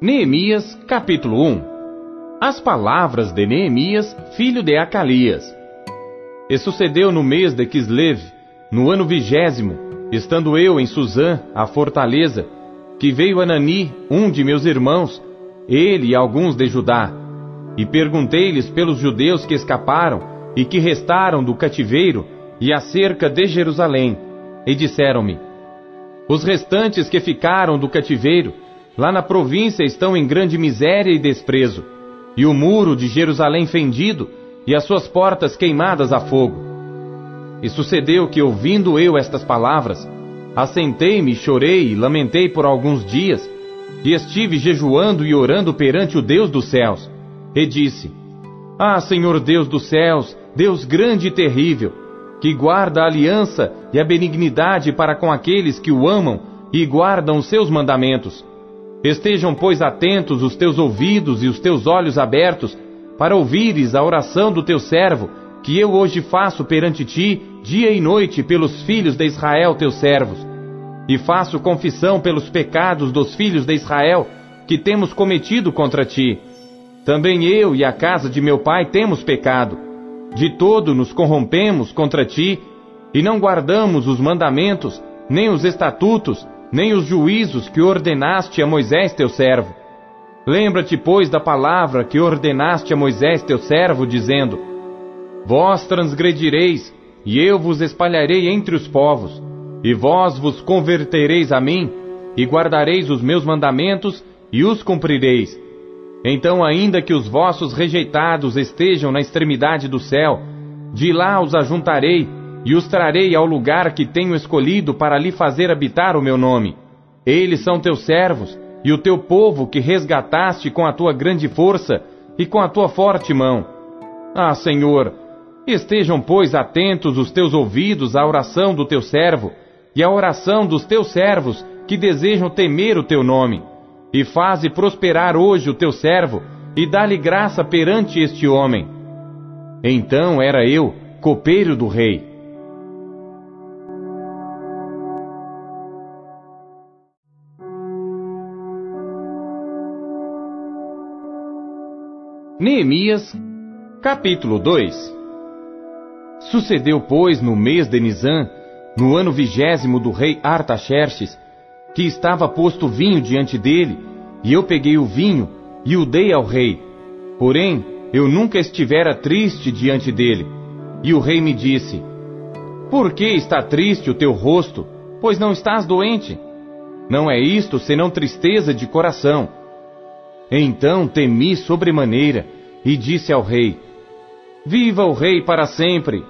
Neemias, capítulo 1 As palavras de Neemias, filho de Acalias. E sucedeu no mês de Kislev, no ano vigésimo, estando eu em Suzã, a fortaleza, que veio Anani, um de meus irmãos, ele e alguns de Judá. E perguntei-lhes pelos judeus que escaparam e que restaram do cativeiro e acerca de Jerusalém. E disseram-me: Os restantes que ficaram do cativeiro Lá na província estão em grande miséria e desprezo, e o muro de Jerusalém fendido, e as suas portas queimadas a fogo. E sucedeu que, ouvindo eu estas palavras, assentei-me, chorei e lamentei por alguns dias, e estive jejuando e orando perante o Deus dos céus. E disse: Ah, Senhor Deus dos céus, Deus grande e terrível, que guarda a aliança e a benignidade para com aqueles que o amam e guardam os seus mandamentos. Estejam, pois, atentos os teus ouvidos e os teus olhos abertos, para ouvires a oração do teu servo, que eu hoje faço perante ti, dia e noite, pelos filhos de Israel, teus servos. E faço confissão pelos pecados dos filhos de Israel, que temos cometido contra ti. Também eu e a casa de meu pai temos pecado. De todo nos corrompemos contra ti, e não guardamos os mandamentos, nem os estatutos, nem os juízos que ordenaste a Moisés teu servo. Lembra-te, pois, da palavra que ordenaste a Moisés teu servo, dizendo: Vós transgredireis, e eu vos espalharei entre os povos, e vós vos convertereis a mim, e guardareis os meus mandamentos, e os cumprireis. Então, ainda que os vossos rejeitados estejam na extremidade do céu, de lá os ajuntarei e os trarei ao lugar que tenho escolhido para lhe fazer habitar o meu nome. Eles são teus servos, e o teu povo que resgataste com a tua grande força e com a tua forte mão. Ah, Senhor, estejam, pois, atentos os teus ouvidos à oração do teu servo e à oração dos teus servos que desejam temer o teu nome. E faze prosperar hoje o teu servo e dá-lhe graça perante este homem. Então era eu, copeiro do rei Neemias, capítulo 2 Sucedeu, pois, no mês de Nisan, no ano vigésimo do rei Artaxerxes, que estava posto vinho diante dele, e eu peguei o vinho e o dei ao rei. Porém, eu nunca estivera triste diante dele. E o rei me disse: Por que está triste o teu rosto, pois não estás doente? Não é isto senão tristeza de coração então temi sobremaneira e disse ao rei: Viva o rei para sempre!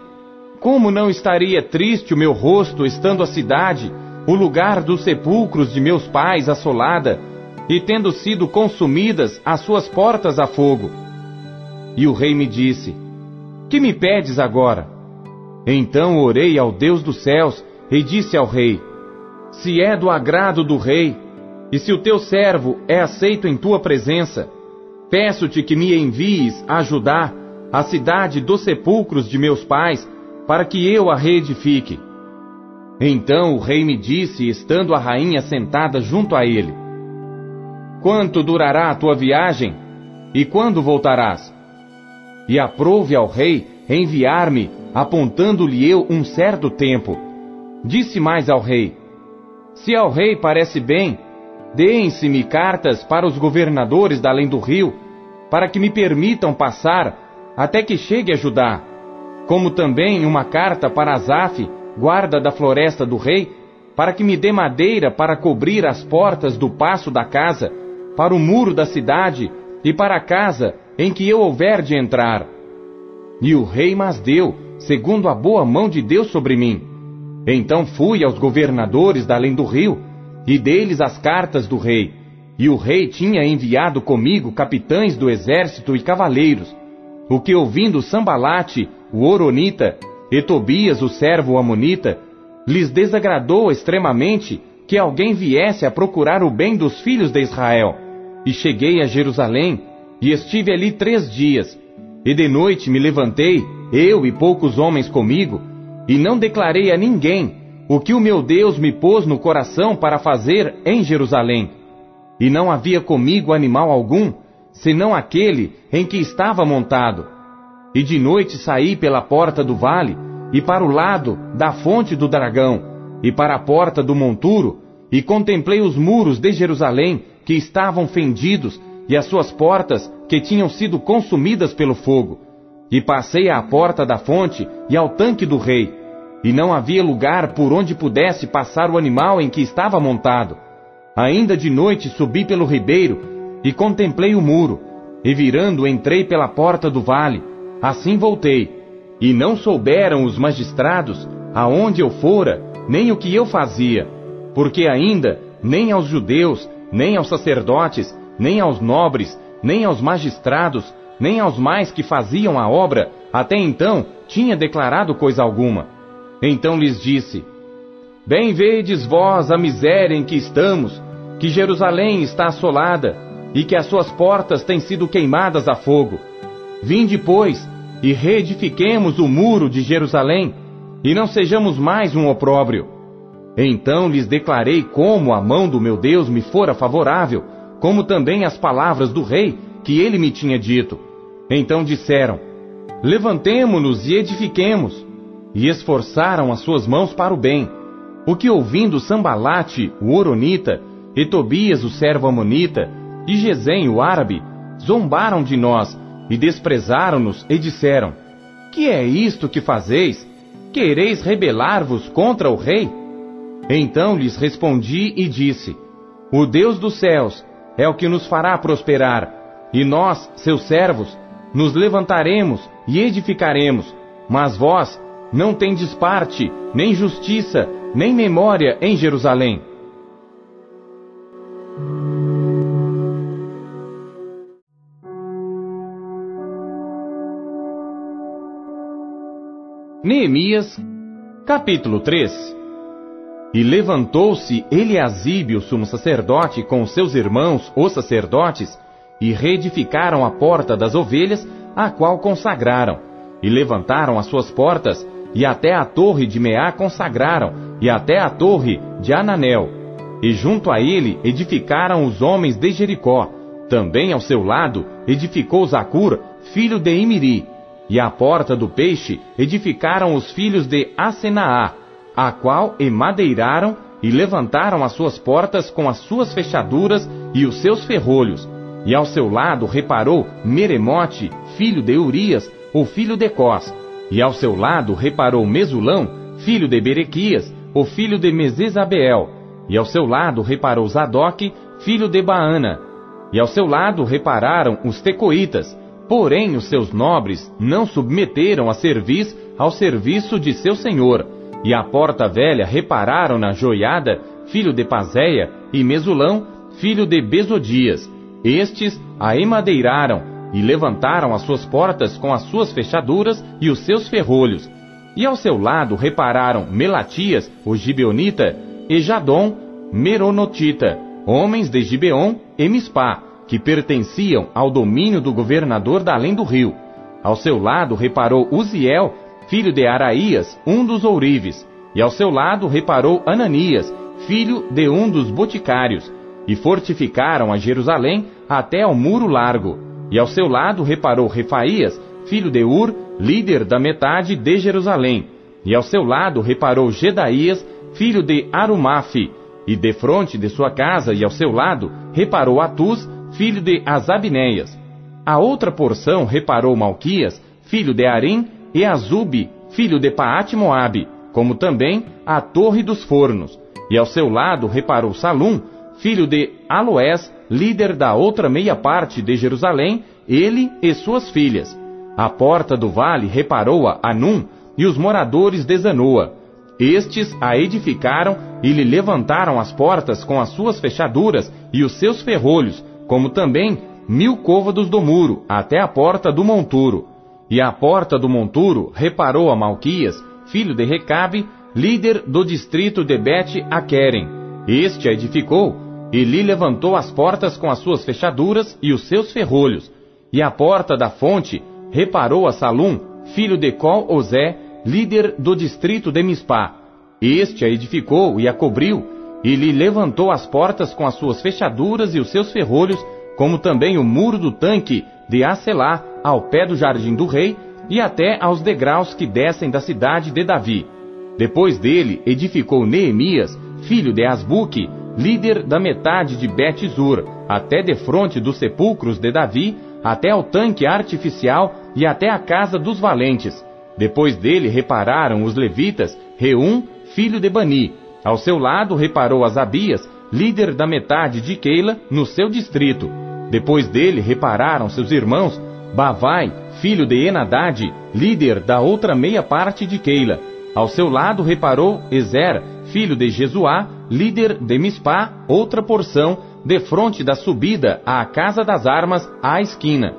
Como não estaria triste o meu rosto estando a cidade, o lugar dos sepulcros de meus pais assolada, e tendo sido consumidas as suas portas a fogo? E o rei me disse: Que me pedes agora? Então orei ao Deus dos céus e disse ao rei: Se é do agrado do rei, e se o teu servo é aceito em tua presença, peço-te que me envies a ajudar a cidade dos sepulcros de meus pais, para que eu a reedifique. Então o rei me disse, estando a rainha sentada junto a ele: Quanto durará a tua viagem? E quando voltarás? E aprouve ao rei enviar-me, apontando-lhe eu um certo tempo. Disse mais ao rei: Se ao rei parece bem, Deem-se-me cartas para os governadores da além do rio, para que me permitam passar até que chegue a Judá, como também uma carta para Asaf, guarda da floresta do rei, para que me dê madeira para cobrir as portas do passo da casa, para o muro da cidade e para a casa em que eu houver de entrar. E o rei mas deu, segundo a boa mão de Deus sobre mim. Então fui aos governadores da além do rio, e deles as cartas do rei. E o rei tinha enviado comigo capitães do exército e cavaleiros, o que ouvindo Sambalate, o Oronita, e Tobias, o servo Amonita, lhes desagradou extremamente que alguém viesse a procurar o bem dos filhos de Israel. E cheguei a Jerusalém, e estive ali três dias. E de noite me levantei, eu e poucos homens comigo, e não declarei a ninguém o que o meu Deus me pôs no coração para fazer em Jerusalém. e não havia comigo animal algum, senão aquele em que estava montado. E de noite saí pela porta do vale, e para o lado da fonte do dragão, e para a porta do monturo, e contemplei os muros de Jerusalém, que estavam fendidos, e as suas portas, que tinham sido consumidas pelo fogo. E passei à porta da fonte e ao tanque do rei, e não havia lugar por onde pudesse passar o animal em que estava montado. Ainda de noite subi pelo ribeiro e contemplei o muro, e virando entrei pela porta do vale. Assim voltei, e não souberam os magistrados aonde eu fora, nem o que eu fazia, porque ainda nem aos judeus, nem aos sacerdotes, nem aos nobres, nem aos magistrados, nem aos mais que faziam a obra, até então tinha declarado coisa alguma. Então lhes disse: Bem vedes vós a miséria em que estamos, que Jerusalém está assolada, e que as suas portas têm sido queimadas a fogo. Vinde, pois, e reedifiquemos o muro de Jerusalém, e não sejamos mais um opróbrio. Então lhes declarei como a mão do meu Deus me fora favorável, como também as palavras do rei que ele me tinha dito. Então disseram: Levantemo-nos e edifiquemos. E esforçaram as suas mãos para o bem. O que ouvindo Sambalate, o Oronita, e Tobias, o servo Amonita, e Gesem, o árabe, zombaram de nós e desprezaram-nos e disseram: Que é isto que fazeis? Quereis rebelar-vos contra o rei? Então lhes respondi e disse: O Deus dos céus é o que nos fará prosperar, e nós, seus servos, nos levantaremos e edificaremos, mas vós não tendes parte, nem justiça, nem memória em Jerusalém. Neemias, capítulo 3 E levantou-se Eliasibe, o sumo sacerdote, com seus irmãos, os sacerdotes, e reedificaram a porta das ovelhas, a qual consagraram, e levantaram as suas portas, e até a torre de Meá consagraram, e até a torre de Ananel. E junto a ele edificaram os homens de Jericó. Também ao seu lado edificou Zacur, filho de Imiri, e à porta do peixe edificaram os filhos de Asenaá, a qual emadeiraram e levantaram as suas portas com as suas fechaduras e os seus ferrolhos. E ao seu lado reparou Meremote, filho de Urias, o filho de Cós. E ao seu lado reparou Mesulão, filho de Berequias, o filho de Mesesabeel. E ao seu lado reparou Zadok, filho de Baana. E ao seu lado repararam os tecoitas, Porém, os seus nobres não submeteram a serviço ao serviço de seu senhor, e a porta velha repararam na joiada, filho de Pazéia, e Mesulão, filho de Besodias. Estes a emadeiraram e levantaram as suas portas com as suas fechaduras e os seus ferrolhos. E ao seu lado repararam Melatias, o gibeonita, e Jadom, Meronotita, homens de Gibeon e Mispá, que pertenciam ao domínio do governador da além do rio. Ao seu lado reparou Uziel, filho de Araías, um dos ourives, e ao seu lado reparou Ananias, filho de um dos boticários, e fortificaram a Jerusalém até ao muro largo. E ao seu lado reparou Refaías, filho de Ur, líder da metade de Jerusalém. E ao seu lado reparou Gedaías, filho de Arumafe, e defronte de sua casa e ao seu lado reparou Atus, filho de Azabineias. A outra porção reparou Malquias, filho de Arim, e Azube, filho de Paate Moabe, como também a torre dos fornos. E ao seu lado reparou Salum, filho de Aloés, líder da outra meia parte de Jerusalém, ele e suas filhas. A porta do vale reparou-a Anum e os moradores de Zanoa. Estes a edificaram e lhe levantaram as portas com as suas fechaduras e os seus ferrolhos, como também mil côvados do muro, até a porta do monturo. E a porta do monturo reparou a Malquias, filho de Recabe, líder do distrito de Bet-Aquerem. Este a edificou, e lhe levantou as portas com as suas fechaduras e os seus ferrolhos. E a porta da fonte reparou a Salum, filho de Col-Ozé, líder do distrito de Mispá. Este a edificou e a cobriu, e lhe levantou as portas com as suas fechaduras e os seus ferrolhos, como também o muro do tanque de Acelá, ao pé do jardim do rei, e até aos degraus que descem da cidade de Davi. Depois dele edificou Neemias, filho de Asbuque, líder da metade de Bet-Zur, até defronte dos sepulcros de Davi, até ao tanque artificial e até a casa dos valentes. Depois dele repararam os levitas, Reum, filho de Bani. Ao seu lado reparou Asabias, líder da metade de Keila, no seu distrito. Depois dele repararam seus irmãos, Bavai, filho de Enadad, líder da outra meia parte de Keila. Ao seu lado reparou Ezer, filho de Jesuá, líder de Mispá, outra porção, defronte da subida à casa das armas à esquina.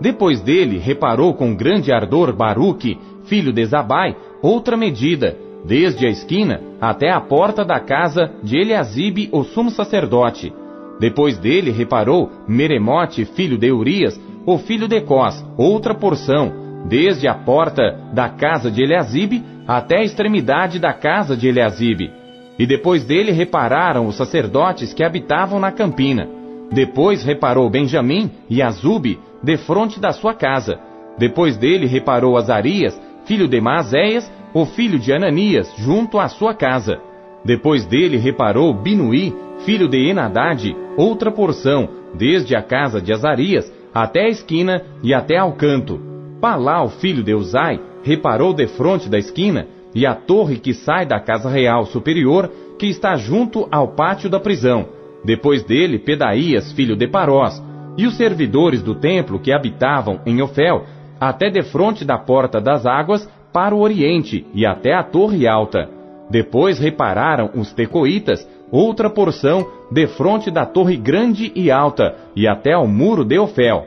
Depois dele reparou com grande ardor Baruque, filho de Zabai, outra medida, desde a esquina até a porta da casa de Eliasibe, o sumo sacerdote. Depois dele reparou Meremote, filho de Urias, o filho de Cós, outra porção, desde a porta da casa de Eliasibe até a extremidade da casa de Eliasibe. E depois dele repararam os sacerdotes que habitavam na campina. Depois reparou Benjamim e Azube, defronte da sua casa. Depois dele reparou Azarias, filho de Maazéias, o filho de Ananias, junto à sua casa. Depois dele reparou Binuí, filho de Enadade, outra porção, desde a casa de Azarias até a esquina e até ao canto. Palau, filho de Uzai, reparou defronte da esquina e a torre que sai da casa real superior, que está junto ao pátio da prisão. Depois dele, Pedaías, filho de Parós, e os servidores do templo que habitavam em Ofel, até defronte da porta das águas, para o oriente e até a torre alta. Depois repararam os tecoitas, outra porção, defronte da torre grande e alta, e até ao muro de Ofel.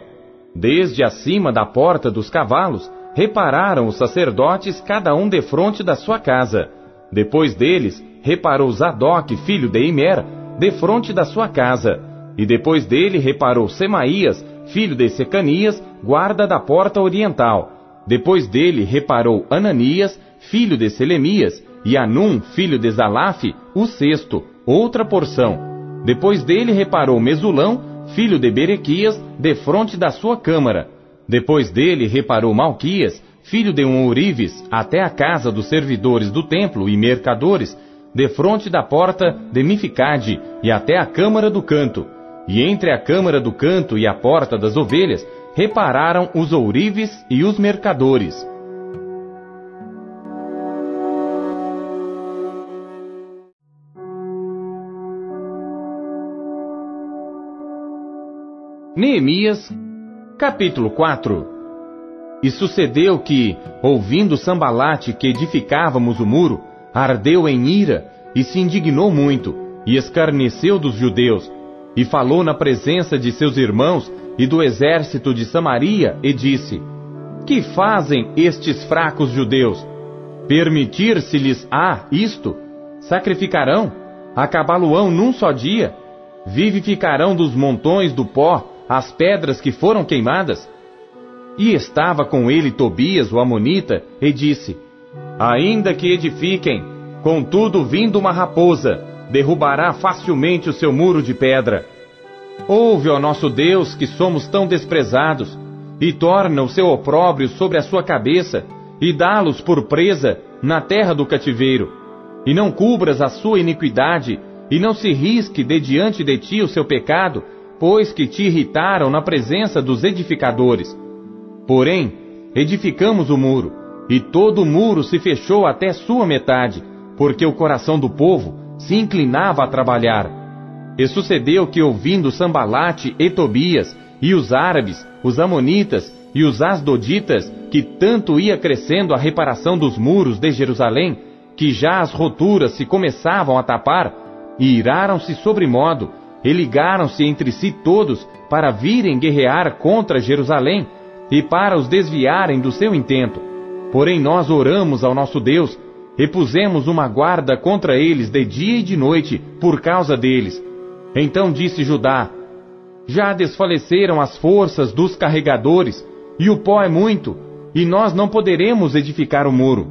Desde acima da porta dos cavalos, repararam os sacerdotes, cada um defronte da sua casa. Depois deles, reparou Zadok, filho de Imer, defronte da sua casa. E depois dele reparou Semaías, filho de Secanias, guarda da porta oriental. Depois dele reparou Ananias, filho de Selemias, e Anum, filho de Zalaf, o sexto, outra porção. Depois dele reparou Mesulão, filho de Berequias, defronte da sua câmara. Depois dele reparou Malquias, filho de um ourives, até a casa dos servidores do templo e mercadores, defronte da porta de Mificade e até a câmara do canto. E entre a câmara do canto e a porta das ovelhas, repararam os ourives e os mercadores. Neemias, capítulo 4 E sucedeu que, ouvindo Sambalate que edificávamos o muro, ardeu em ira e se indignou muito, e escarneceu dos judeus, e falou na presença de seus irmãos e do exército de Samaria, e disse: Que fazem estes fracos judeus? Permitir-se-lhes-á isto? Sacrificarão? Acabá-lo-ão num só dia? Vivificarão dos montões do pó as pedras que foram queimadas? E estava com ele Tobias, o Amonita, e disse: Ainda que edifiquem, contudo vindo uma raposa, derrubará facilmente o seu muro de pedra. Ouve, ó nosso Deus, que somos tão desprezados, e torna o seu opróbrio sobre a sua cabeça, e dá-los por presa na terra do cativeiro. E não cubras a sua iniquidade, e não se risque de diante de ti o seu pecado, pois que te irritaram na presença dos edificadores. Porém, edificamos o muro, e todo o muro se fechou até sua metade, porque o coração do povo se inclinava a trabalhar. E sucedeu que, ouvindo Sambalate e Tobias, e os árabes, os amonitas e os asdoditas, que tanto ia crescendo a reparação dos muros de Jerusalém, que já as roturas se começavam a tapar, e iraram-se sobremodo, e ligaram-se entre si todos para virem guerrear contra Jerusalém e para os desviarem do seu intento. Porém nós oramos ao nosso Deus e pusemos uma guarda contra eles de dia e de noite por causa deles. Então disse Judá: Já desfaleceram as forças dos carregadores, e o pó é muito, e nós não poderemos edificar o muro.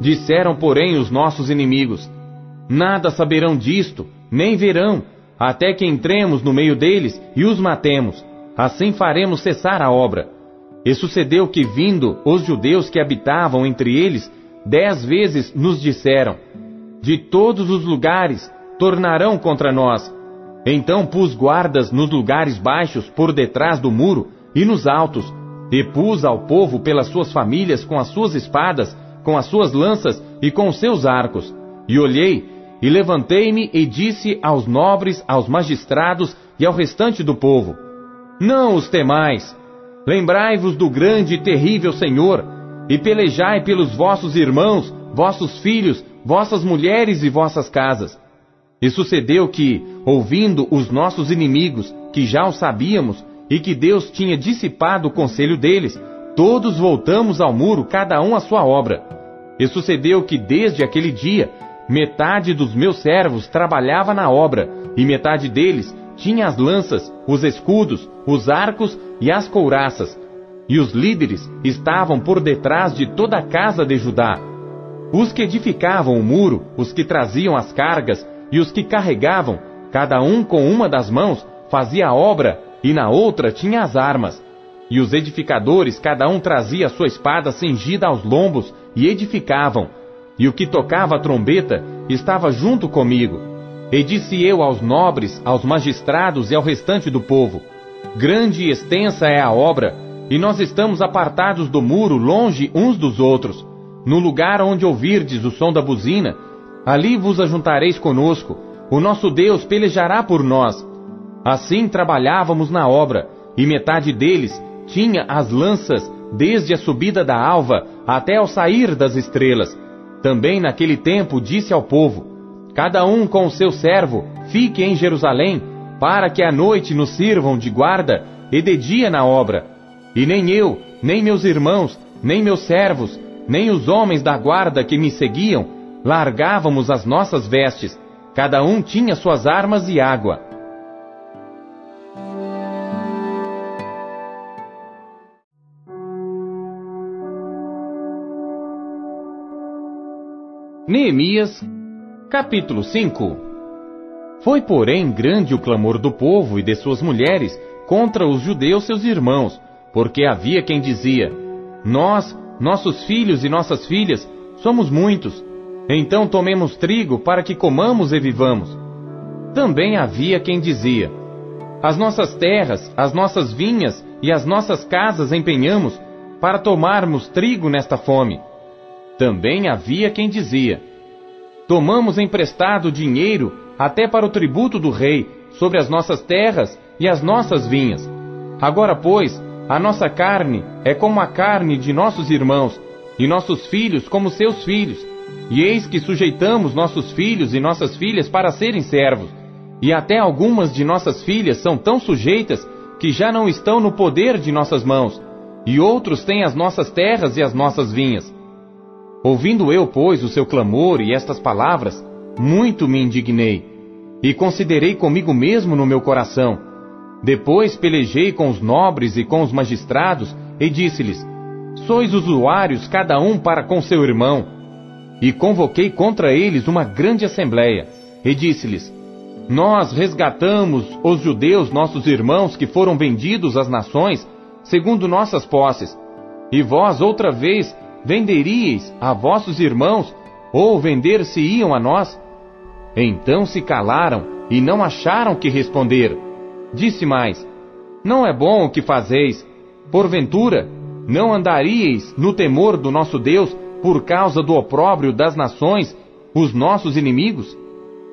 Disseram, porém, os nossos inimigos: Nada saberão disto, nem verão, até que entremos no meio deles e os matemos. Assim faremos cessar a obra. E sucedeu que, vindo os judeus que habitavam entre eles, dez vezes nos disseram: De todos os lugares tornarão contra nós. Então pus guardas nos lugares baixos por detrás do muro e nos altos, e pus ao povo pelas suas famílias com as suas espadas, com as suas lanças e com os seus arcos. E olhei, e levantei-me e disse aos nobres, aos magistrados e ao restante do povo: Não os temais. Lembrai-vos do grande e terrível Senhor, e pelejai pelos vossos irmãos, vossos filhos, vossas mulheres e vossas casas. E sucedeu que, ouvindo os nossos inimigos, que já o sabíamos, e que Deus tinha dissipado o conselho deles, todos voltamos ao muro, cada um à sua obra. E sucedeu que desde aquele dia, metade dos meus servos trabalhava na obra, e metade deles tinha as lanças, os escudos, os arcos e as couraças. E os líderes estavam por detrás de toda a casa de Judá. Os que edificavam o muro, os que traziam as cargas e os que carregavam, cada um com uma das mãos, fazia a obra e na outra tinha as armas. E os edificadores, cada um trazia sua espada cingida aos lombos e edificavam. E o que tocava a trombeta estava junto comigo. E disse eu aos nobres, aos magistrados e ao restante do povo: Grande e extensa é a obra, e nós estamos apartados do muro, longe uns dos outros. No lugar onde ouvirdes o som da buzina, ali vos ajuntareis conosco. O nosso Deus pelejará por nós Assim trabalhávamos na obra, e metade deles tinha as lanças desde a subida da alva até ao sair das estrelas. Também naquele tempo disse ao povo: Cada um com o seu servo fique em Jerusalém, para que à noite nos sirvam de guarda e de dia na obra. E nem eu, nem meus irmãos, nem meus servos, nem os homens da guarda que me seguiam, largávamos as nossas vestes. Cada um tinha suas armas e água. Neemias, capítulo 5 Foi, porém, grande o clamor do povo e de suas mulheres contra os judeus seus irmãos, porque havia quem dizia: Nós, nossos filhos e nossas filhas, somos muitos, então tomemos trigo para que comamos e vivamos. Também havia quem dizia: As nossas terras, as nossas vinhas e as nossas casas empenhamos para tomarmos trigo nesta fome. Também havia quem dizia: Tomamos emprestado dinheiro até para o tributo do rei sobre as nossas terras e as nossas vinhas. Agora, pois, a nossa carne é como a carne de nossos irmãos, e nossos filhos como seus filhos. E eis que sujeitamos nossos filhos e nossas filhas para serem servos. E até algumas de nossas filhas são tão sujeitas que já não estão no poder de nossas mãos, e outros têm as nossas terras e as nossas vinhas. Ouvindo eu, pois, o seu clamor e estas palavras, muito me indignei, e considerei comigo mesmo no meu coração. Depois pelejei com os nobres e com os magistrados, e disse-lhes: Sois usuários cada um para com seu irmão. E convoquei contra eles uma grande assembleia, e disse-lhes: Nós resgatamos os judeus, nossos irmãos, que foram vendidos às nações, segundo nossas posses. E vós outra vez venderíeis a vossos irmãos, ou vender-se-iam a nós? Então se calaram e não acharam que responder. Disse mais: Não é bom o que fazeis. Porventura, não andaríeis no temor do nosso Deus por causa do opróbrio das nações, os nossos inimigos?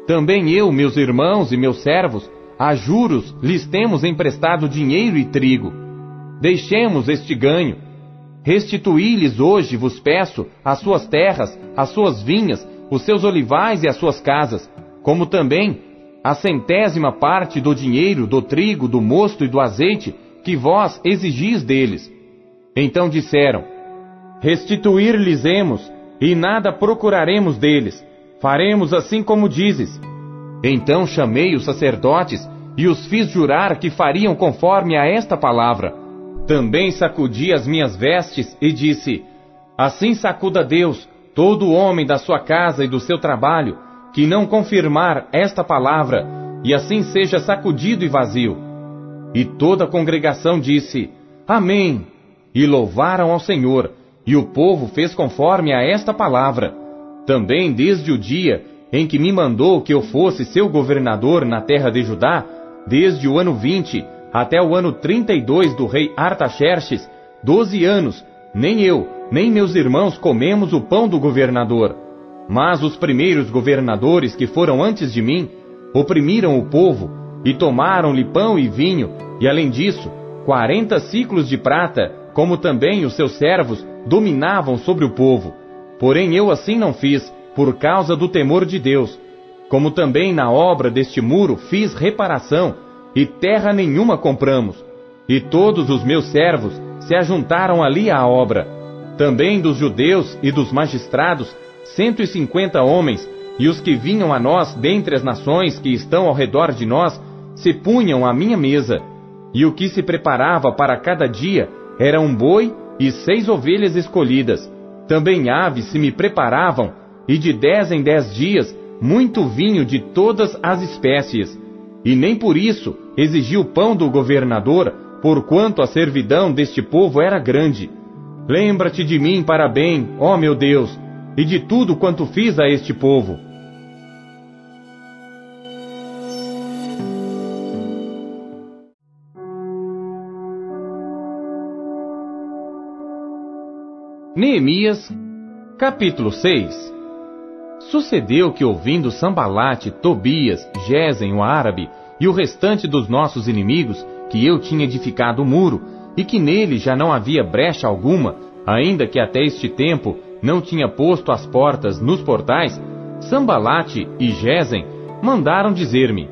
Também eu, meus irmãos e meus servos, a juros lhes temos emprestado dinheiro e trigo. Deixemos este ganho Restituí-lhes hoje, vos peço, as suas terras, as suas vinhas, os seus olivais e as suas casas, como também a centésima parte do dinheiro, do trigo, do mosto e do azeite que vós exigis deles. Então disseram: Restituir-lhes-emos, e nada procuraremos deles. Faremos assim como dizes. Então chamei os sacerdotes e os fiz jurar que fariam conforme a esta palavra. Também sacudi as minhas vestes e disse: Assim sacuda Deus todo homem da sua casa e do seu trabalho, que não confirmar esta palavra, e assim seja sacudido e vazio. E toda a congregação disse: Amém. E louvaram ao Senhor, e o povo fez conforme a esta palavra. Também desde o dia em que me mandou que eu fosse seu governador na terra de Judá, desde o ano 20 até o ano 32 do rei Artaxerxes, doze anos, nem eu, nem meus irmãos comemos o pão do governador. Mas os primeiros governadores que foram antes de mim oprimiram o povo e tomaram-lhe pão e vinho, e além disso, quarenta ciclos de prata, como também os seus servos dominavam sobre o povo. Porém eu assim não fiz, por causa do temor de Deus. Como também na obra deste muro fiz reparação, e terra nenhuma compramos. E todos os meus servos se ajuntaram ali à obra. Também dos judeus e dos magistrados, cento e cinquenta homens, e os que vinham a nós dentre as nações que estão ao redor de nós, se punham à minha mesa. E o que se preparava para cada dia era um boi e seis ovelhas escolhidas. Também aves se me preparavam, e de dez em dez dias muito vinho de todas as espécies. E nem por isso exigiu pão do governador, porquanto a servidão deste povo era grande. Lembra-te de mim para bem, ó meu Deus, e de tudo quanto fiz a este povo. Neemias, capítulo 6 Sucedeu que, ouvindo Sambalate, Tobias, Gesem, o árabe, e o restante dos nossos inimigos, que eu tinha edificado o muro, e que nele já não havia brecha alguma, ainda que até este tempo não tinha posto as portas nos portais, Sambalate e Gesem mandaram dizer-me: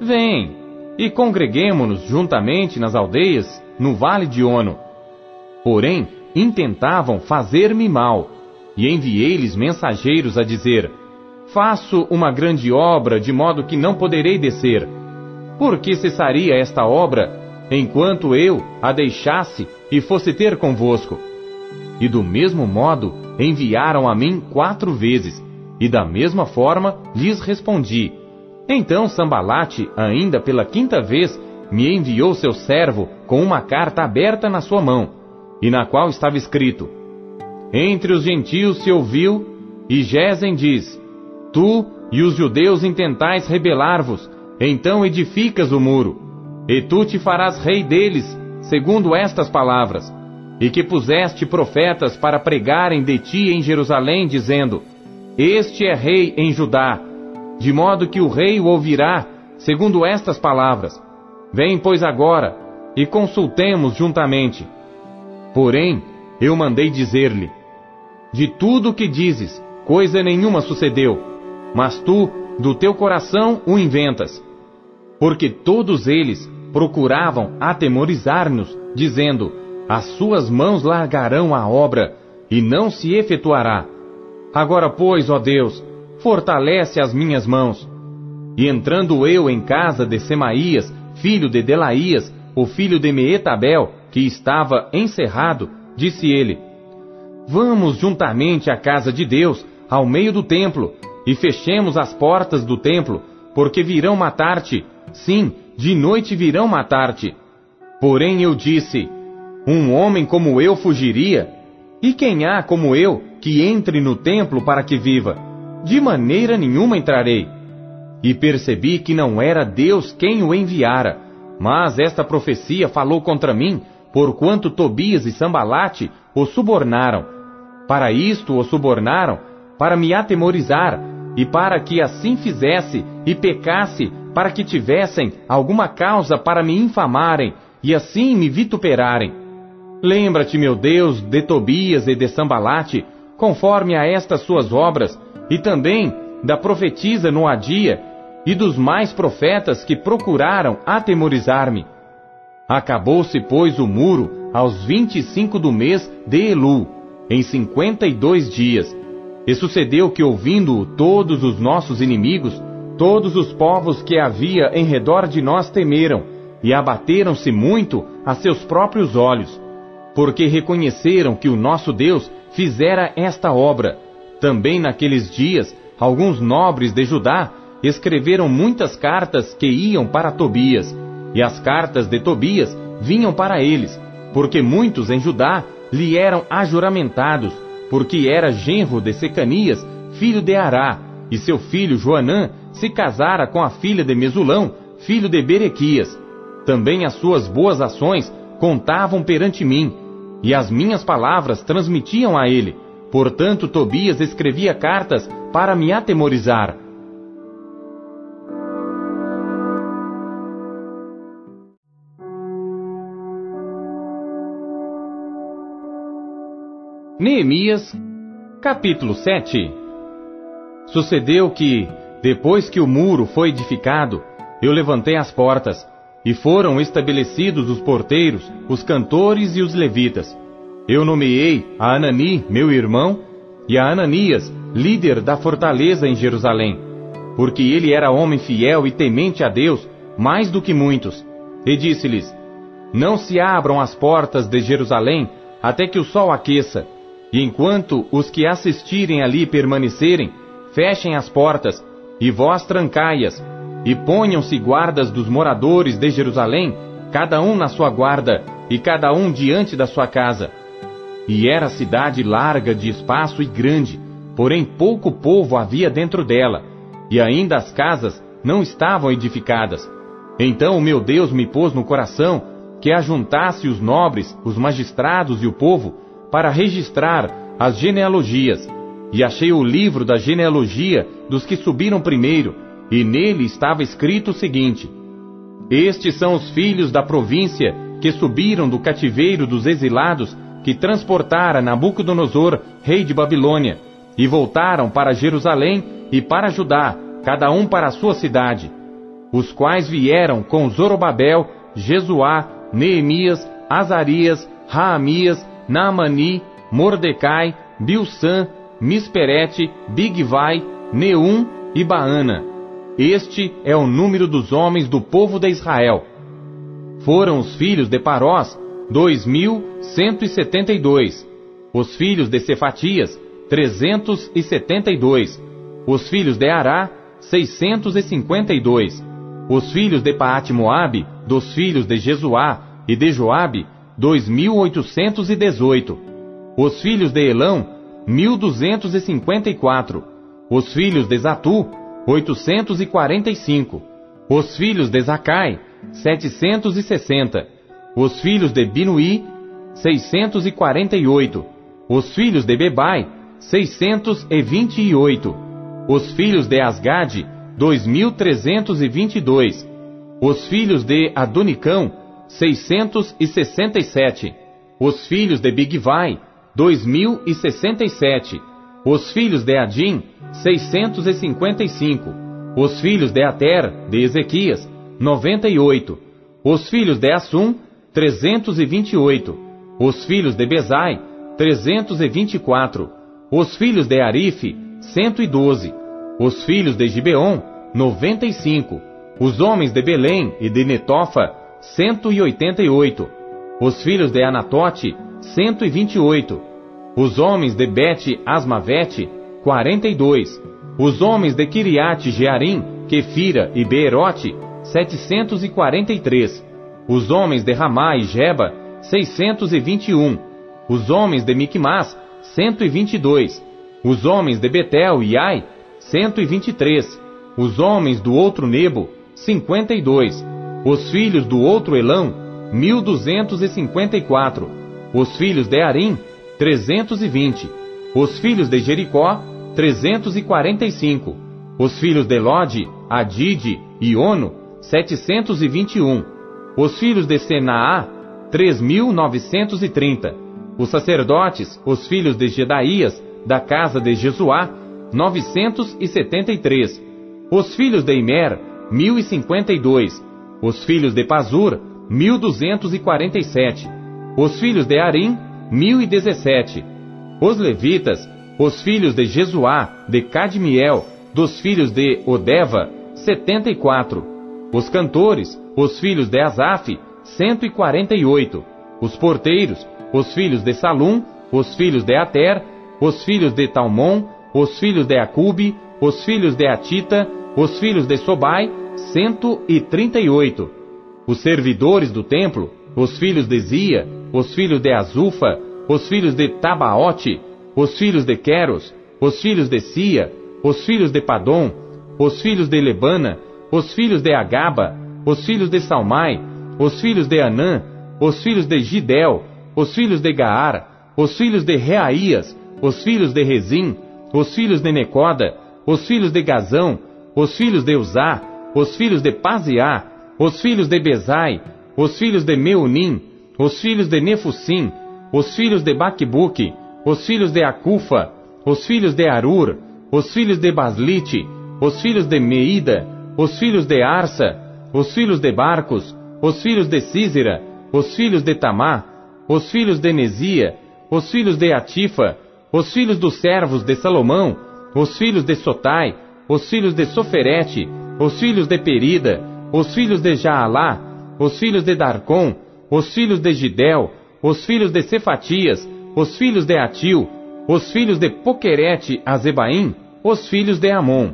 Vem e congreguemo-nos juntamente nas aldeias, no vale de Ono. Porém, intentavam fazer-me mal, e enviei-lhes mensageiros a dizer: Faço uma grande obra, de modo que não poderei descer. Por que cessaria esta obra, enquanto eu a deixasse e fosse ter convosco? E do mesmo modo enviaram a mim quatro vezes, e da mesma forma lhes respondi. Então Sambalate, ainda pela quinta vez, me enviou seu servo com uma carta aberta na sua mão e na qual estava escrito: Entre os gentios se ouviu, e Gesem diz: Tu e os judeus intentais rebelar-vos, então edificas o muro, e tu te farás rei deles, segundo estas palavras, e que puseste profetas para pregarem de ti em Jerusalém, dizendo: Este é rei em Judá, de modo que o rei o ouvirá, segundo estas palavras. Vem, pois, agora, e consultemos juntamente. Porém, eu mandei dizer-lhe: De tudo o que dizes, coisa nenhuma sucedeu, mas tu, do teu coração, o inventas. Porque todos eles procuravam atemorizar-nos, dizendo: As suas mãos largarão a obra, e não se efetuará. Agora, pois, ó Deus, fortalece as minhas mãos. E entrando eu em casa de Semaías, filho de Delaías, o filho de Meetabel, que estava encerrado, disse ele: Vamos juntamente à casa de Deus, ao meio do templo, e fechemos as portas do templo, porque virão matar-te. Sim, de noite virão matar-te. Porém eu disse: Um homem como eu fugiria? E quem há como eu que entre no templo para que viva? De maneira nenhuma entrarei. E percebi que não era Deus quem o enviara, mas esta profecia falou contra mim porquanto Tobias e Sambalate o subornaram. Para isto o subornaram, para me atemorizar, e para que assim fizesse e pecasse, para que tivessem alguma causa para me infamarem, e assim me vituperarem. Lembra-te, meu Deus, de Tobias e de Sambalate, conforme a estas suas obras, e também da profetisa Noadia, e dos mais profetas que procuraram atemorizar-me. Acabou-se, pois, o muro aos vinte e cinco do mês de Elu, em cinquenta e dois dias. E sucedeu que, ouvindo-o todos os nossos inimigos, todos os povos que havia em redor de nós temeram, e abateram-se muito a seus próprios olhos, porque reconheceram que o nosso Deus fizera esta obra. Também naqueles dias alguns nobres de Judá escreveram muitas cartas que iam para Tobias, e as cartas de Tobias vinham para eles, porque muitos em Judá lhe eram ajuramentados, porque era genro de Secanias, filho de Ará, e seu filho Joanã se casara com a filha de Mesulão, filho de Berequias. Também as suas boas ações contavam perante mim, e as minhas palavras transmitiam a ele. Portanto, Tobias escrevia cartas para me atemorizar. Neemias, capítulo 7 Sucedeu que, depois que o muro foi edificado, eu levantei as portas, e foram estabelecidos os porteiros, os cantores e os levitas. Eu nomeei a Anani, meu irmão, e a Ananias, líder da fortaleza em Jerusalém, porque ele era homem fiel e temente a Deus, mais do que muitos. E disse-lhes: Não se abram as portas de Jerusalém até que o sol aqueça, e enquanto os que assistirem ali permanecerem, fechem as portas, e vós trancai-as, e ponham-se guardas dos moradores de Jerusalém, cada um na sua guarda, e cada um diante da sua casa. E era cidade larga de espaço e grande, porém pouco povo havia dentro dela, e ainda as casas não estavam edificadas. Então o meu Deus me pôs no coração que ajuntasse os nobres, os magistrados e o povo, para registrar as genealogias, e achei o livro da genealogia dos que subiram primeiro, e nele estava escrito o seguinte: Estes são os filhos da província que subiram do cativeiro dos exilados que transportara Nabucodonosor, rei de Babilônia, e voltaram para Jerusalém e para Judá, cada um para a sua cidade, os quais vieram com Zorobabel, Jesuá, Neemias, Azarias, Raamias, Naamani, Mordecai, Bilsan, Misperete, Bigvai, Neum e Baana. Este é o número dos homens do povo de Israel. Foram os filhos de Parós, dois mil cento e setenta e dois. Os filhos de Cefatias, trezentos e setenta e dois. Os filhos de Ará, seiscentos e cinquenta e dois. Os filhos de Paate Moabe, dos filhos de Jesuá e de Joabe, 2.818. Os filhos de Elão, 1.254. Os filhos de Zatu, 845. Os filhos de Zacai, 760. Os filhos de Binuí, 648. Os filhos de Bebai, 628. Os filhos de Asgade, 2.322. Os filhos de Adonicão, 667. Os filhos de Bigvai, 2067. Os filhos de Adim, 655. Os filhos de Ater, de Ezequias, 98. Os filhos de Assum, 328. Os filhos de Bezai, 324. Os filhos de Arife, 112. Os filhos de Gibeon, 95. Os homens de Belém e de Netofa, 188. Os filhos de Anatote, 128. Os homens de Bet Asmavete, 42. Os homens de Kiriate Jearim, Kefira e Beerote, 743. Os homens de Ramá e Jeba, 621. Os homens de Micmas, 122. Os homens de Betel e Ai, 123. Os homens do outro Nebo, 52. Os filhos do outro Elão, 1254. Os filhos de Arim, 320. Os filhos de Jericó, 345. Os filhos de Lode, Adide e Ono, 721. Os filhos de Senaá, 3.930. Os sacerdotes, os filhos de Gedaías, da casa de Jesuá, 973. Os filhos de Imer, 1052. Os filhos de Pazur, 1247. Os filhos de Arim, 1017. Os levitas, os filhos de Jesuá, de Cadmiel, dos filhos de Odeva, 74. Os cantores, os filhos de Asaf, 148. Os porteiros, os filhos de Salum, os filhos de Ater, os filhos de Talmon, os filhos de Acube, os filhos de Atita, os filhos de Sobai, cento e trinta e oito. Os servidores do templo, os filhos de Zia, os filhos de Azufa, os filhos de Tabaote, os filhos de Queros, os filhos de Sia, os filhos de Padom, os filhos de Lebana, os filhos de Agaba, os filhos de Salmai, os filhos de Anã, os filhos de Gidel, os filhos de Gaar, os filhos de Reaías, os filhos de Rezim, os filhos de Necoda, os filhos de Gazão, os filhos de Uzá, os filhos de Paziá, os filhos de Bezai, os filhos de Meunim, os filhos de Nefusim, os filhos de Baquebuque, os filhos de Acufa, os filhos de Arur, os filhos de Baslite, os filhos de Meida, os filhos de Arsa, os filhos de Barcos, os filhos de Císera, os filhos de Tamá, os filhos de Nesia, os filhos de Atifa, os filhos dos servos de Salomão, os filhos de Sotai, os filhos de Soferete, os filhos de Perida, os filhos de Jaalá, os filhos de Darcon, os filhos de Gidel, os filhos de Cefatias, os filhos de Atil, os filhos de Poquerete Azebaim, os filhos de Amon.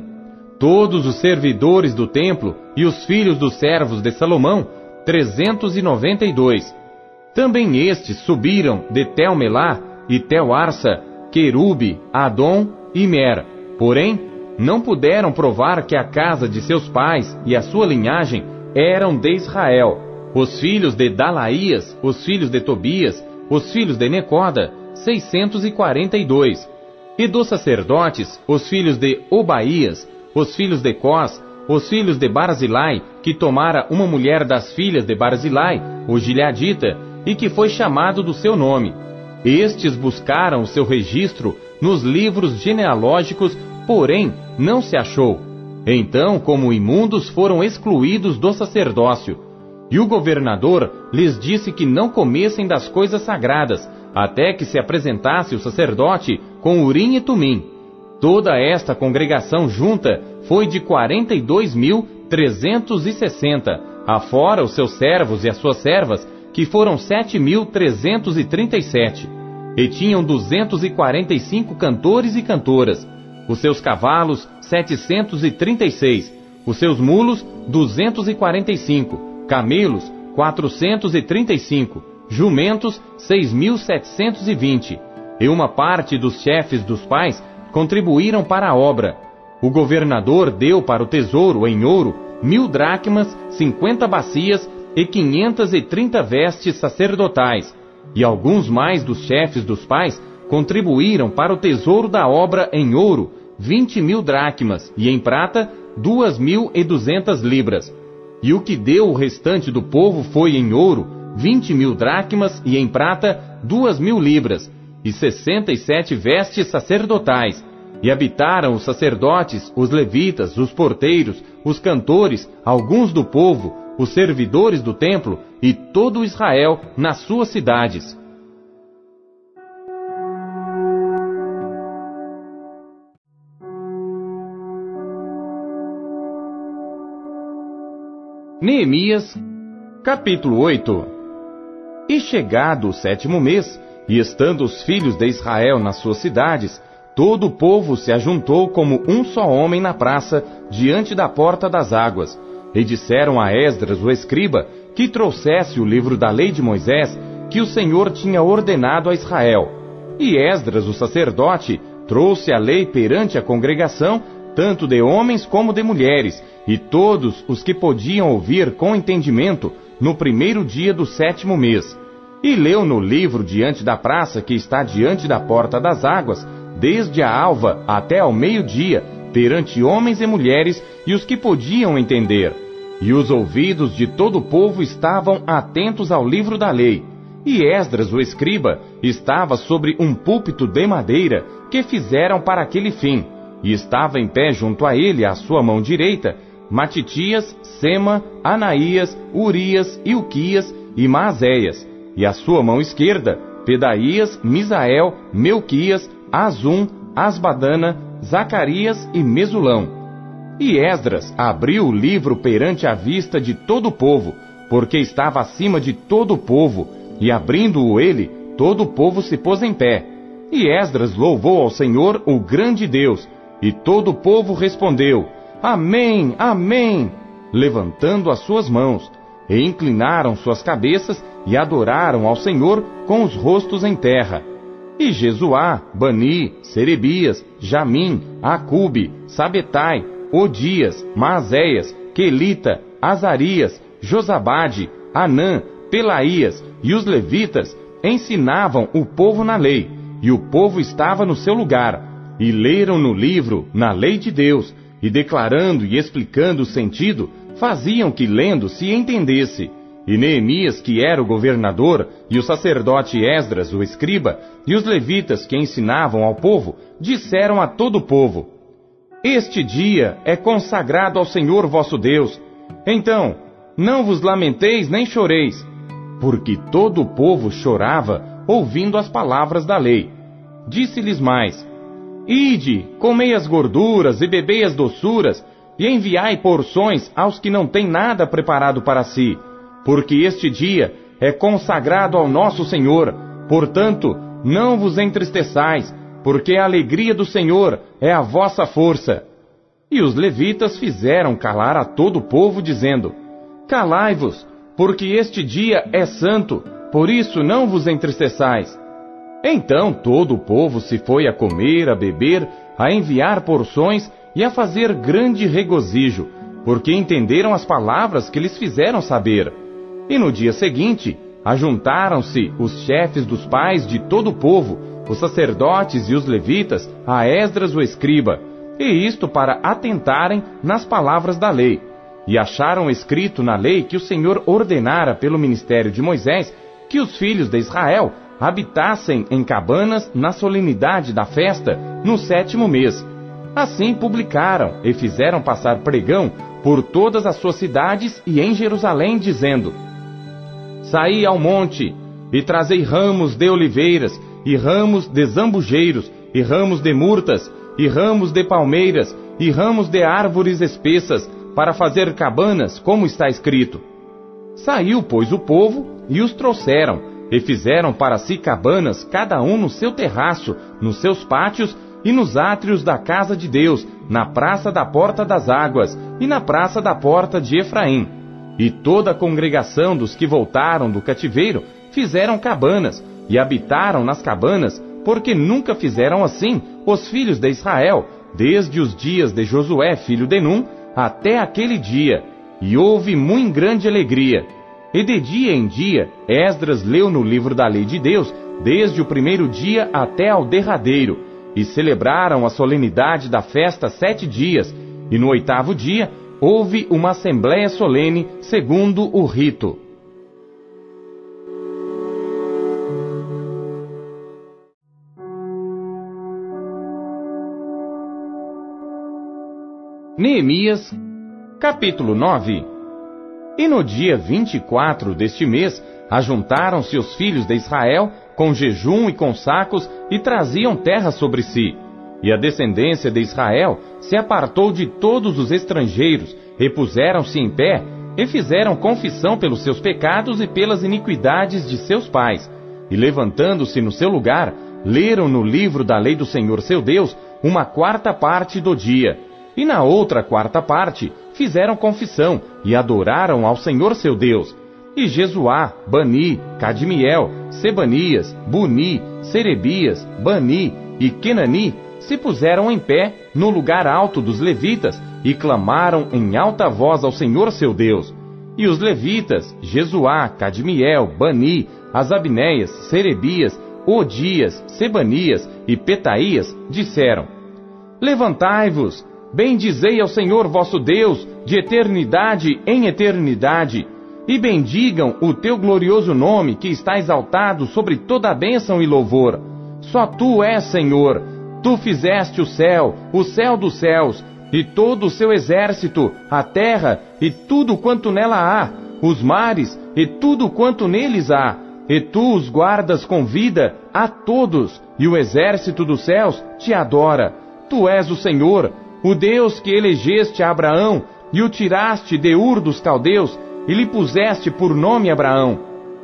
Todos os servidores do templo e os filhos dos servos de Salomão, trezentos e noventa e dois. Também estes subiram de Telmelá e Telarsa, Querube, Adom e Mer. Porém, não puderam provar que a casa de seus pais e a sua linhagem eram de Israel. Os filhos de Dalaías, os filhos de Tobias, os filhos de Necoda, 642. E dos sacerdotes, os filhos de Obaías, os filhos de Cós, os filhos de Barzilai, que tomara uma mulher das filhas de Barzilai, o Gileadita, e que foi chamado do seu nome. Estes buscaram o seu registro nos livros genealógicos, porém não se achou. Então, como imundos, foram excluídos do sacerdócio. E o governador lhes disse que não comessem das coisas sagradas, até que se apresentasse o sacerdote com Urim e Tumim. Toda esta congregação junta foi de 42.360, afora os seus servos e as suas servas, que foram 7.337. E tinham 245 cantores e cantoras, os seus cavalos 736, os seus mulos 245, camelos 435, jumentos 6.720, e uma parte dos chefes dos pais contribuíram para a obra. O governador deu para o tesouro em ouro mil dracmas, cinquenta bacias e quinhentas e trinta vestes sacerdotais, e alguns mais dos chefes dos pais contribuíram para o tesouro da obra em ouro vinte mil dracmas, e em prata duas mil e duzentas libras. E o que deu o restante do povo foi em ouro vinte mil dracmas, e em prata duas mil libras, e sessenta e sete vestes sacerdotais. E habitaram os sacerdotes, os levitas, os porteiros, os cantores, alguns do povo, os servidores do templo e todo Israel nas suas cidades. Neemias, capítulo 8 E chegado o sétimo mês, e estando os filhos de Israel nas suas cidades, todo o povo se ajuntou como um só homem na praça, diante da porta das águas, e disseram a Esdras, o escriba, que trouxesse o livro da lei de Moisés, que o Senhor tinha ordenado a Israel. E Esdras, o sacerdote, trouxe a lei perante a congregação, tanto de homens como de mulheres, e todos os que podiam ouvir com entendimento, no primeiro dia do sétimo mês. E leu no livro diante da praça que está diante da porta das águas, desde a alva até ao meio-dia, perante homens e mulheres e os que podiam entender. E os ouvidos de todo o povo estavam atentos ao livro da lei. E Esdras, o escriba, estava sobre um púlpito de madeira que fizeram para aquele fim. E estava em pé junto a ele, à sua mão direita, Matitias, Sema, Anaías, Urias, Ilquias e Maazéias. E à sua mão esquerda, Pedaías, Misael, Melquias, Azum, Asbadana, Zacarias e Mesulão. E Esdras abriu o livro perante a vista de todo o povo, porque estava acima de todo o povo, e abrindo-o ele, todo o povo se pôs em pé. E Esdras louvou ao Senhor, o grande Deus, E todo o povo respondeu: Amém, Amém, levantando as suas mãos, e inclinaram suas cabeças e adoraram ao Senhor com os rostos em terra. E Jesuá, Bani, Serebias, Jamim, Acube, Sabetai, Odias, Maazéias, Quelita, Azarias, Josabade, Anã, Pelaías e os levitas ensinavam o povo na lei, e o povo estava no seu lugar, e leram no livro, na lei de Deus, e declarando e explicando o sentido, faziam que lendo se entendesse. E Neemias, que era o governador, e o sacerdote Esdras, o escriba, e os levitas que ensinavam ao povo, disseram a todo o povo: Este dia é consagrado ao Senhor vosso Deus. Então, não vos lamenteis nem choreis, porque todo o povo chorava ouvindo as palavras da lei. Disse-lhes mais: Ide, comei as gorduras e bebei as doçuras, e enviai porções aos que não têm nada preparado para si, porque este dia é consagrado ao nosso Senhor. Portanto, não vos entristeçais, porque a alegria do Senhor é a vossa força. E os levitas fizeram calar a todo o povo, dizendo: Calai-vos, porque este dia é santo, por isso não vos entristeçais. Então todo o povo se foi a comer, a beber, a enviar porções e a fazer grande regozijo, porque entenderam as palavras que lhes fizeram saber. E no dia seguinte, ajuntaram-se os chefes dos pais de todo o povo, os sacerdotes e os levitas, a Esdras o escriba, e isto para atentarem nas palavras da lei e acharam escrito na lei que o Senhor ordenara pelo ministério de Moisés que os filhos de Israel habitassem em cabanas na solenidade da festa no sétimo mês. Assim publicaram e fizeram passar pregão por todas as suas cidades e em Jerusalém, dizendo: Saí ao monte e trazei ramos de oliveiras, e ramos de zambujeiros, e ramos de murtas, e ramos de palmeiras, e ramos de árvores espessas, para fazer cabanas, como está escrito. Saiu, pois, o povo e os trouxeram, e fizeram para si cabanas, cada um no seu terraço, nos seus pátios e nos átrios da casa de Deus, na praça da porta das águas e na praça da porta de Efraim. E toda a congregação dos que voltaram do cativeiro fizeram cabanas e habitaram nas cabanas, porque nunca fizeram assim os filhos de Israel, desde os dias de Josué, filho de Num, até aquele dia, e houve muito grande alegria. E de dia em dia, Esdras leu no livro da lei de Deus, desde o primeiro dia até ao derradeiro, e celebraram a solenidade da festa sete dias, e no oitavo dia houve uma assembléia solene segundo o rito. Neemias, capítulo 9 E no dia 24 deste mês, ajuntaram-se os filhos de Israel com jejum e com sacos e traziam terra sobre si. E a descendência de Israel se apartou de todos os estrangeiros, repuseram-se em pé e fizeram confissão pelos seus pecados e pelas iniquidades de seus pais. E levantando-se no seu lugar, leram no livro da lei do Senhor seu Deus uma quarta parte do dia e na outra quarta parte fizeram confissão e adoraram ao Senhor seu Deus. E Jesuá, Bani, Cadmiel, Sebanias, Buni, Serebias, Bani e Kenani se puseram em pé no lugar alto dos levitas e clamaram em alta voz ao Senhor seu Deus. E os levitas, Jesuá, Cadmiel, Bani, Asabneias, Serebias, Odias, Sebanias e Petaías disseram: Levantai-vos, Bendizei ao Senhor vosso Deus, de eternidade em eternidade, e bendigam o teu glorioso nome, que está exaltado sobre toda a bênção e louvor. Só tu és Senhor, tu fizeste o céu, o céu dos céus, e todo o seu exército, a terra e tudo quanto nela há, os mares e tudo quanto neles há, e tu os guardas com vida a todos, e o exército dos céus te adora. Tu és o Senhor, o Deus que elegeste a Abraão e o tiraste de Ur dos caldeus e lhe puseste por nome Abraão,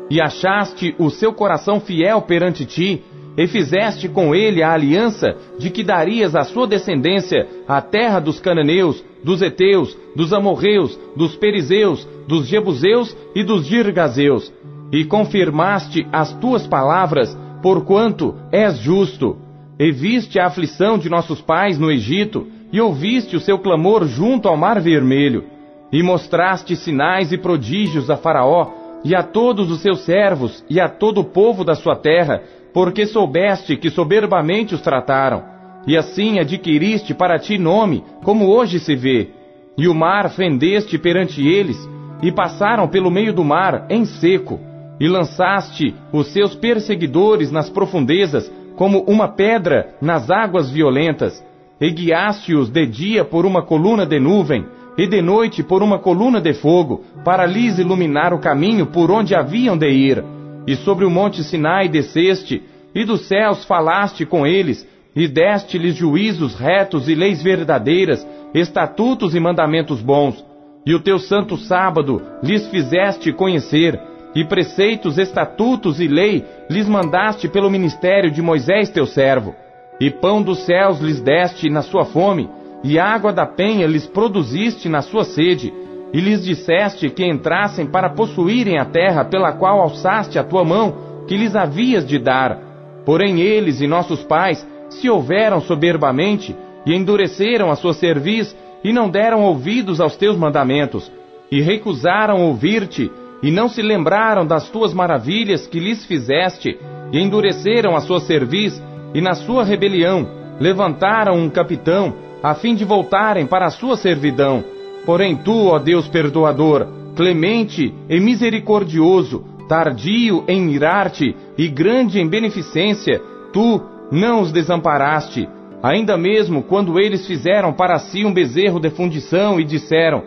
e achaste o seu coração fiel perante ti, e fizeste com ele a aliança de que darias à sua descendência a terra dos cananeus, dos heteus, dos amorreus, dos perizeus, dos jebuseus e dos girgazeus, e confirmaste as tuas palavras, porquanto és justo. E viste a aflição de nossos pais no Egito, e ouviste o seu clamor junto ao mar vermelho, e mostraste sinais e prodígios a Faraó, e a todos os seus servos, e a todo o povo da sua terra, porque soubeste que soberbamente os trataram, e assim adquiriste para ti nome, como hoje se vê. E o mar fendeste perante eles, e passaram pelo meio do mar em seco, e lançaste os seus perseguidores nas profundezas, como uma pedra nas águas violentas, e guiaste-os de dia por uma coluna de nuvem, e de noite por uma coluna de fogo, para lhes iluminar o caminho por onde haviam de ir e sobre o monte Sinai desceste, e dos céus falaste com eles, e deste-lhes juízos retos e leis verdadeiras, estatutos e mandamentos bons. E o teu santo sábado lhes fizeste conhecer, e preceitos, estatutos e lei lhes mandaste pelo ministério de Moisés teu servo. E pão dos céus lhes deste na sua fome, e água da penha lhes produziste na sua sede e lhes disseste que entrassem para possuírem a terra pela qual alçaste a tua mão, que lhes havias de dar. Porém eles e nossos pais se houveram soberbamente e endureceram a sua cerviz e não deram ouvidos aos teus mandamentos, e recusaram ouvir-te, e não se lembraram das tuas maravilhas que lhes fizeste, e endureceram a sua cerviz, e na sua rebelião levantaram um capitão, a fim de voltarem para a sua servidão Porém tu, ó Deus perdoador, clemente e misericordioso, tardio em irar-te e grande em beneficência, tu não os desamparaste, ainda mesmo quando eles fizeram para si um bezerro de fundição e disseram: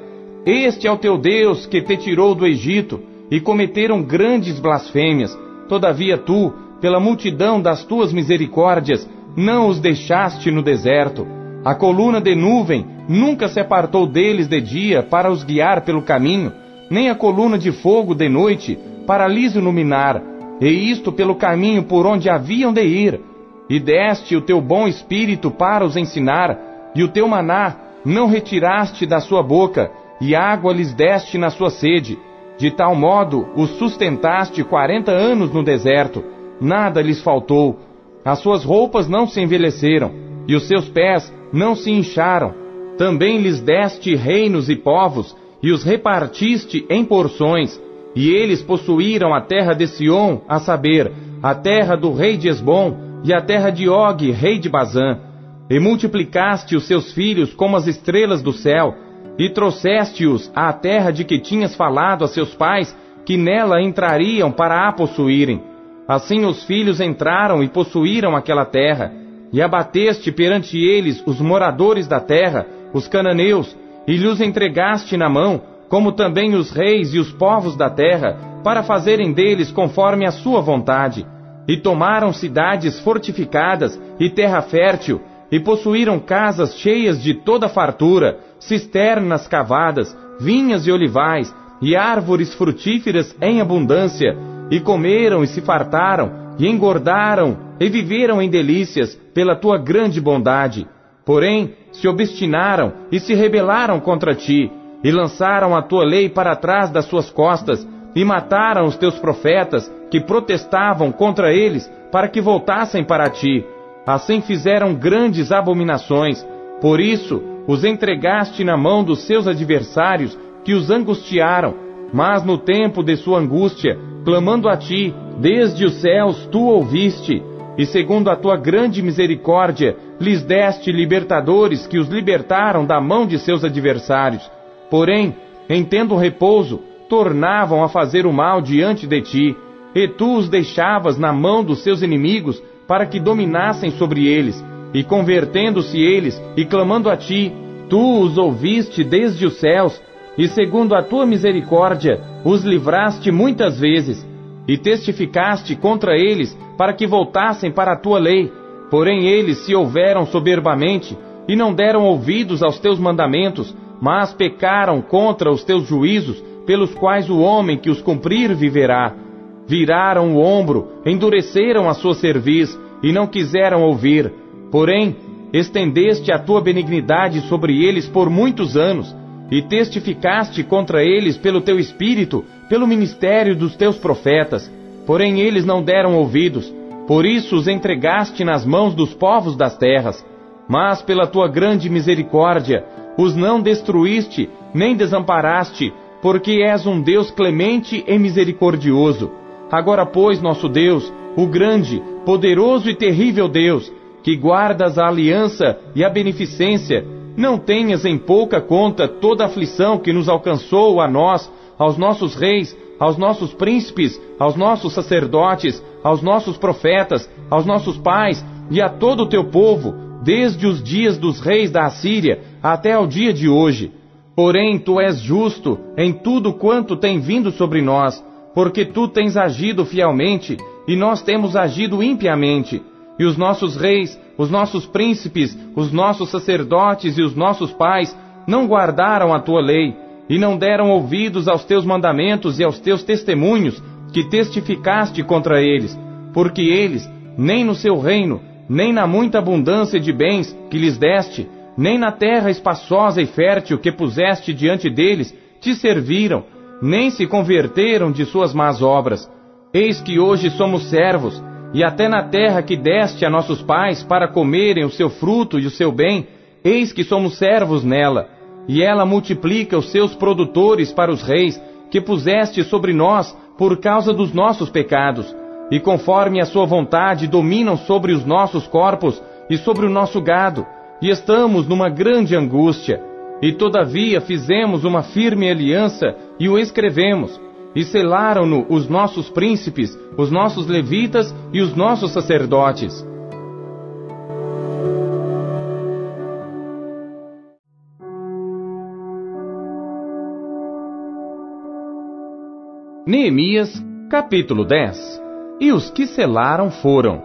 Este é o teu Deus que te tirou do Egito, e cometeram grandes blasfêmias. Todavia tu, pela multidão das tuas misericórdias, não os deixaste no deserto. A coluna de nuvem nunca se apartou deles de dia para os guiar pelo caminho, nem a coluna de fogo de noite para lhes iluminar, e isto pelo caminho por onde haviam de ir. E deste o teu bom espírito para os ensinar, e o teu maná não retiraste da sua boca, e água lhes deste na sua sede. De tal modo os sustentaste quarenta anos no deserto, nada lhes faltou. As suas roupas não se envelheceram, e os seus pés não se incharam também lhes deste reinos e povos, e os repartiste em porções, e eles possuíram a terra de Sião, a saber, a terra do rei de Esbom, e a terra de Og, rei de Bazã. E multiplicaste os seus filhos como as estrelas do céu, e trouxeste-os à terra de que tinhas falado a seus pais, que nela entrariam para a possuírem. Assim os filhos entraram e possuíram aquela terra, e abateste perante eles os moradores da terra, os cananeus, e lhes entregaste na mão, como também os reis e os povos da terra, para fazerem deles conforme a sua vontade. E tomaram cidades fortificadas e terra fértil, e possuíram casas cheias de toda fartura, cisternas cavadas, vinhas e olivais, e árvores frutíferas em abundância, e comeram e se fartaram, e engordaram, e viveram em delícias pela tua grande bondade. Porém, se obstinaram e se rebelaram contra ti, e lançaram a tua lei para trás das suas costas, e mataram os teus profetas que protestavam contra eles para que voltassem para ti. Assim fizeram grandes abominações. Por isso, os entregaste na mão dos seus adversários, que os angustiaram. Mas no tempo de sua angústia, clamando a ti, desde os céus tu ouviste e segundo a tua grande misericórdia, lhes deste libertadores que os libertaram da mão de seus adversários. Porém, em tendo repouso, tornavam a fazer o mal diante de ti, e tu os deixavas na mão dos seus inimigos para que dominassem sobre eles, e convertendo-se eles e clamando a ti, tu os ouviste desde os céus, e segundo a tua misericórdia, os livraste muitas vezes, e testificaste contra eles para que voltassem para a tua lei. Porém eles se houveram soberbamente e não deram ouvidos aos teus mandamentos, mas pecaram contra os teus juízos, pelos quais o homem que os cumprir viverá. Viraram o ombro, endureceram a sua cerviz, e não quiseram ouvir. Porém, estendeste a tua benignidade sobre eles por muitos anos, e testificaste contra eles pelo teu espírito, pelo ministério dos teus profetas. Porém, eles não deram ouvidos. Por isso os entregaste nas mãos dos povos das terras. Mas pela tua grande misericórdia, os não destruíste, nem desamparaste, porque és um Deus clemente e misericordioso. Agora, pois, nosso Deus, o grande, poderoso e terrível Deus, que guardas a aliança e a beneficência, não tenhas em pouca conta toda a aflição que nos alcançou a nós, aos nossos reis, aos nossos príncipes, aos nossos sacerdotes, aos nossos profetas, aos nossos pais e a todo o teu povo, desde os dias dos reis da Assíria até ao dia de hoje. Porém, tu és justo em tudo quanto tem vindo sobre nós, porque tu tens agido fielmente e nós temos agido impiamente. E os nossos reis, os nossos príncipes, os nossos sacerdotes e os nossos pais não guardaram a tua lei, e não deram ouvidos aos teus mandamentos e aos teus testemunhos que testificaste contra eles, porque eles, nem no seu reino, nem na muita abundância de bens que lhes deste, nem na terra espaçosa e fértil que puseste diante deles, te serviram, nem se converteram de suas más obras. Eis que hoje somos servos, e até na terra que deste a nossos pais para comerem o seu fruto e o seu bem, eis que somos servos nela, e ela multiplica os seus produtores para os reis, que puseste sobre nós por causa dos nossos pecados, e conforme a sua vontade dominam sobre os nossos corpos e sobre o nosso gado, e estamos numa grande angústia. E todavia fizemos uma firme aliança e o escrevemos, e selaram-no os nossos príncipes, os nossos levitas e os nossos sacerdotes. Neemias, capítulo 10 E os que selaram foram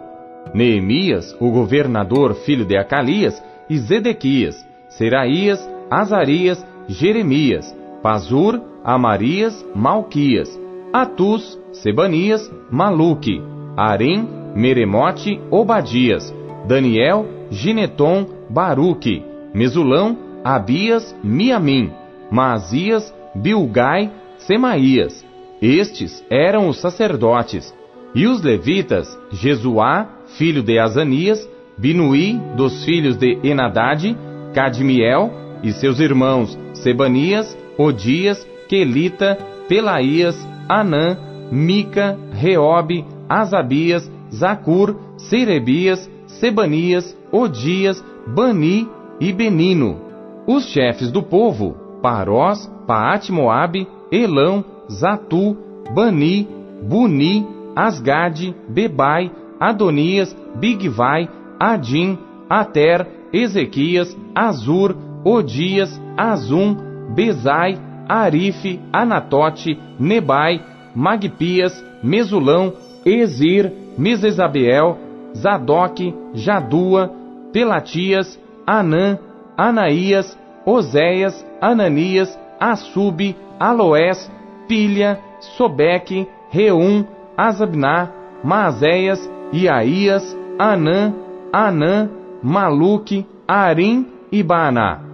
Neemias, o governador filho de Acalias, e Zedequias, Seraías, Azarias, Jeremias, Pazur, Amarias, Malquias, Atus, Sebanias, Maluque, Arim, Meremote, Obadias, Daniel, Gineton, Baruque, Mesulão, Abias, Miamim, Maazias, Bilgai, Semaías. Estes eram os sacerdotes. E os levitas, Jesuá, filho de Azanias, Binuí, dos filhos de Enadade, Cadmiel e seus irmãos Sebanias, Odias, Quelita, Pelaías, Anã, Mica, Reobe, Asabias, Zacur, Serebias, Sebanias, Odias, Bani e Benino. Os chefes do povo, Parós, Paat-Moabe, Elão, Zatu, Bani, Buni, Asgade, Bebai, Adonias, Bigvai, Adim, Ater, Ezequias, Azur, Odias, Azum, Bezai, Arife, Anatote, Nebai, Magpias, Mesulão, Ezir, Mesesabeel, Zadok, Jadua, Pelatias, Anã, Anaías, Oséias, Ananias, Assub, Aloés, Pilha, Sobeque, Reum, Azabná, Maazéias, Iaías, Anã, Anã, Maluque, Arim e Baaná.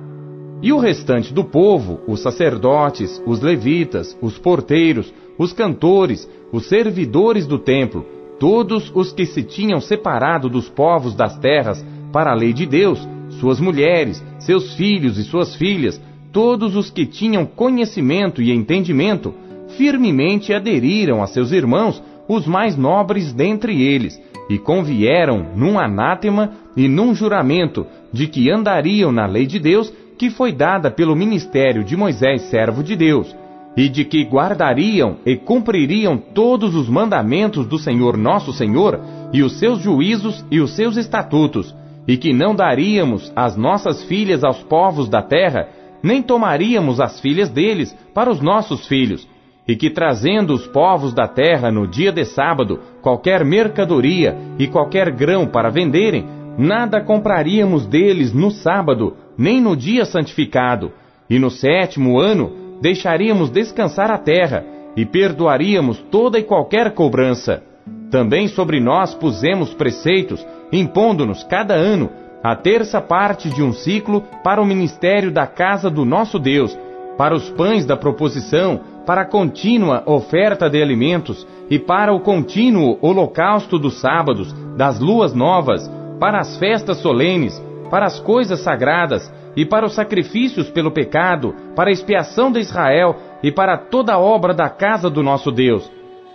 E o restante do povo, os sacerdotes, os levitas, os porteiros, os cantores, os servidores do templo, todos os que se tinham separado dos povos das terras para a lei de Deus, suas mulheres, seus filhos e suas filhas, todos os que tinham conhecimento e entendimento, firmemente aderiram a seus irmãos, os mais nobres dentre eles, e convieram num anátema e num juramento de que andariam na lei de Deus que foi dada pelo ministério de Moisés, servo de Deus, e de que guardariam e cumpririam todos os mandamentos do Senhor nosso Senhor, e os seus juízos e os seus estatutos, e que não daríamos as nossas filhas aos povos da terra, nem tomaríamos as filhas deles para os nossos filhos, e que trazendo os povos da terra no dia de sábado qualquer mercadoria e qualquer grão para venderem, nada compraríamos deles no sábado, nem no dia santificado, e no sétimo ano deixaríamos descansar a terra e perdoaríamos toda e qualquer cobrança. Também sobre nós pusemos preceitos, impondo-nos cada ano a terça parte de um ciclo para o ministério da casa do nosso Deus, para os pães da proposição, para a contínua oferta de alimentos e para o contínuo holocausto dos sábados, das luas novas, para as festas solenes, para as coisas sagradas e para os sacrifícios pelo pecado, para a expiação de Israel e para toda a obra da casa do nosso Deus.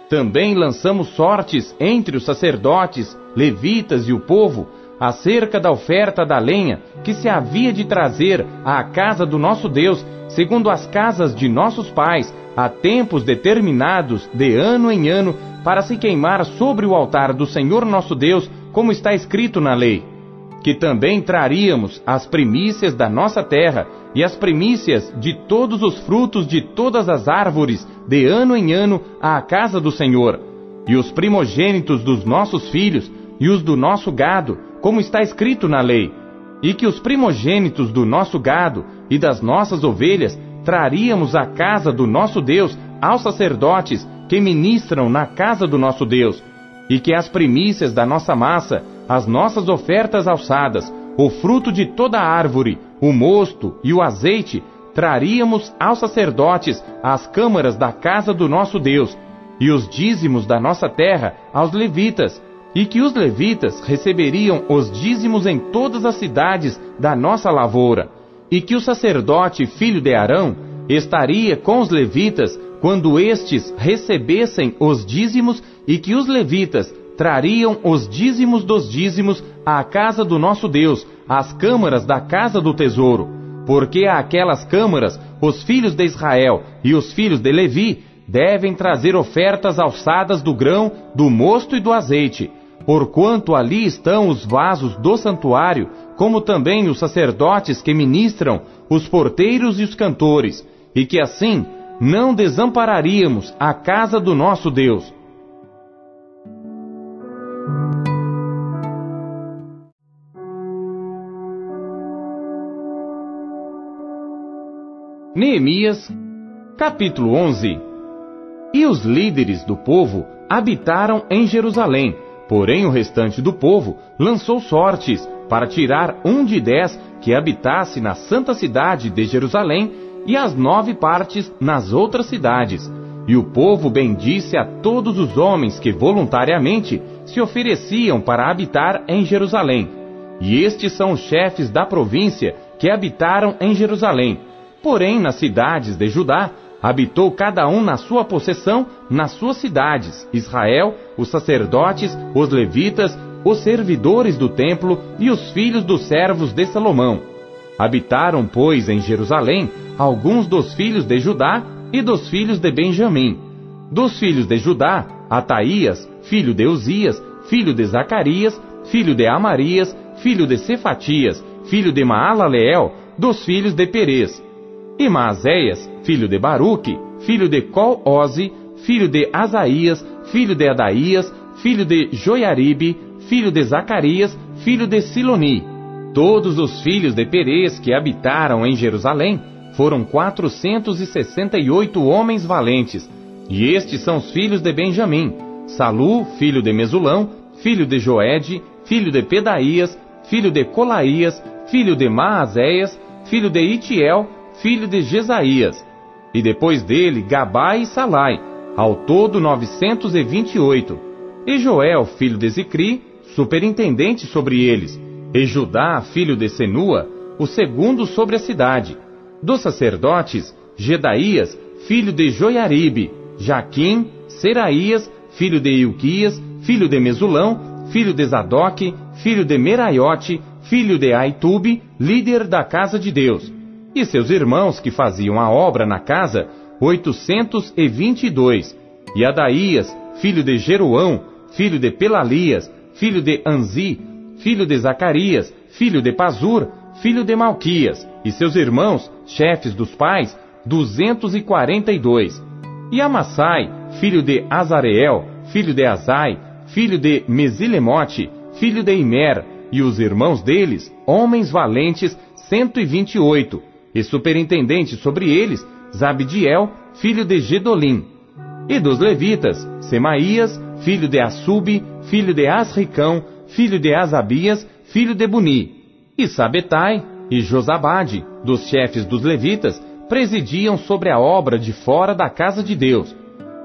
Também lançamos sortes entre os sacerdotes, levitas e o povo, acerca da oferta da lenha que se havia de trazer à casa do nosso Deus, segundo as casas de nossos pais, a tempos determinados, de ano em ano, para se queimar sobre o altar do Senhor nosso Deus, como está escrito na lei que também traríamos as primícias da nossa terra e as primícias de todos os frutos de todas as árvores, de ano em ano, à casa do Senhor, e os primogênitos dos nossos filhos e os do nosso gado, como está escrito na lei, e que os primogênitos do nosso gado e das nossas ovelhas traríamos à casa do nosso Deus aos sacerdotes que ministram na casa do nosso Deus, e que as primícias da nossa massa as nossas ofertas alçadas, o fruto de toda árvore, o mosto e o azeite, traríamos aos sacerdotes às câmaras da casa do nosso Deus, e os dízimos da nossa terra aos levitas, e que os levitas receberiam os dízimos em todas as cidades da nossa lavoura, e que o sacerdote filho de Arão estaria com os levitas quando estes recebessem os dízimos, e que os levitas trariam os dízimos dos dízimos à casa do nosso Deus, às câmaras da casa do tesouro, porque àquelas câmaras os filhos de Israel e os filhos de Levi devem trazer ofertas alçadas do grão, do mosto e do azeite, porquanto ali estão os vasos do santuário, como também os sacerdotes que ministram, os porteiros e os cantores, e que assim não desampararíamos a casa do nosso Deus Neemias, capítulo 11 E os líderes do povo habitaram em Jerusalém, porém o restante do povo lançou sortes para tirar um de dez que habitasse na santa cidade de Jerusalém e as nove partes nas outras cidades. E o povo bendisse a todos os homens que voluntariamente se ofereciam para habitar em Jerusalém. E estes são os chefes da província que habitaram em Jerusalém Porém, nas cidades de Judá, habitou cada um na sua possessão, nas suas cidades: Israel, os sacerdotes, os levitas, os servidores do templo e os filhos dos servos de Salomão. Habitaram, pois, em Jerusalém alguns dos filhos de Judá e dos filhos de Benjamim. Dos filhos de Judá, Ataías, filho de Uzias, filho de Zacarias, filho de Amarias, filho de Cefatias, filho de Maalaleel, dos filhos de Perez, e Maazéias, filho de Baruque, filho de Col-Oze, filho de Asaías, filho de Adaías, filho de Joiaribe, filho de Zacarias, filho de Siloni. Todos os filhos de Perez que habitaram em Jerusalém foram quatrocentos e sessenta e oito homens valentes. E estes são os filhos de Benjamim: Salu, filho de Mesulão, filho de Joed, filho de Pedaías, filho de Colaías, filho de Maazéias, filho de Itiel, filho de Jesaías, e depois dele Gabai e Salai, ao todo 928, e Joel, filho de Zicri, superintendente sobre eles, e Judá, filho de Senua, o segundo sobre a cidade. Dos sacerdotes, Gedaías, filho de Joiaribe, Jaquim, Seraías, filho de Ilquias, filho de Mesulão, filho de Zadok, filho de Meraiote, filho de Aitube, líder da casa de Deus e seus irmãos que faziam a obra na casa, oitocentos e vinte e dois. E Adaías, filho de Jeruão, filho de Pelalias, filho de Anzi, filho de Zacarias, filho de Pazur, filho de Malquias, e seus irmãos, chefes dos pais, duzentos e quarenta e dois. E Amassai, filho de Azareel, filho de Azai, filho de Mesilemote, filho de Imer, e os irmãos deles, homens valentes, cento e vinte e oito, e superintendente sobre eles, Zabdiel, filho de Gedolim. E dos levitas, Semaías, filho de Assube, filho de Asricão, filho de Asabias, filho de Buni. E Sabetai e Josabade, dos chefes dos levitas, presidiam sobre a obra de fora da casa de Deus.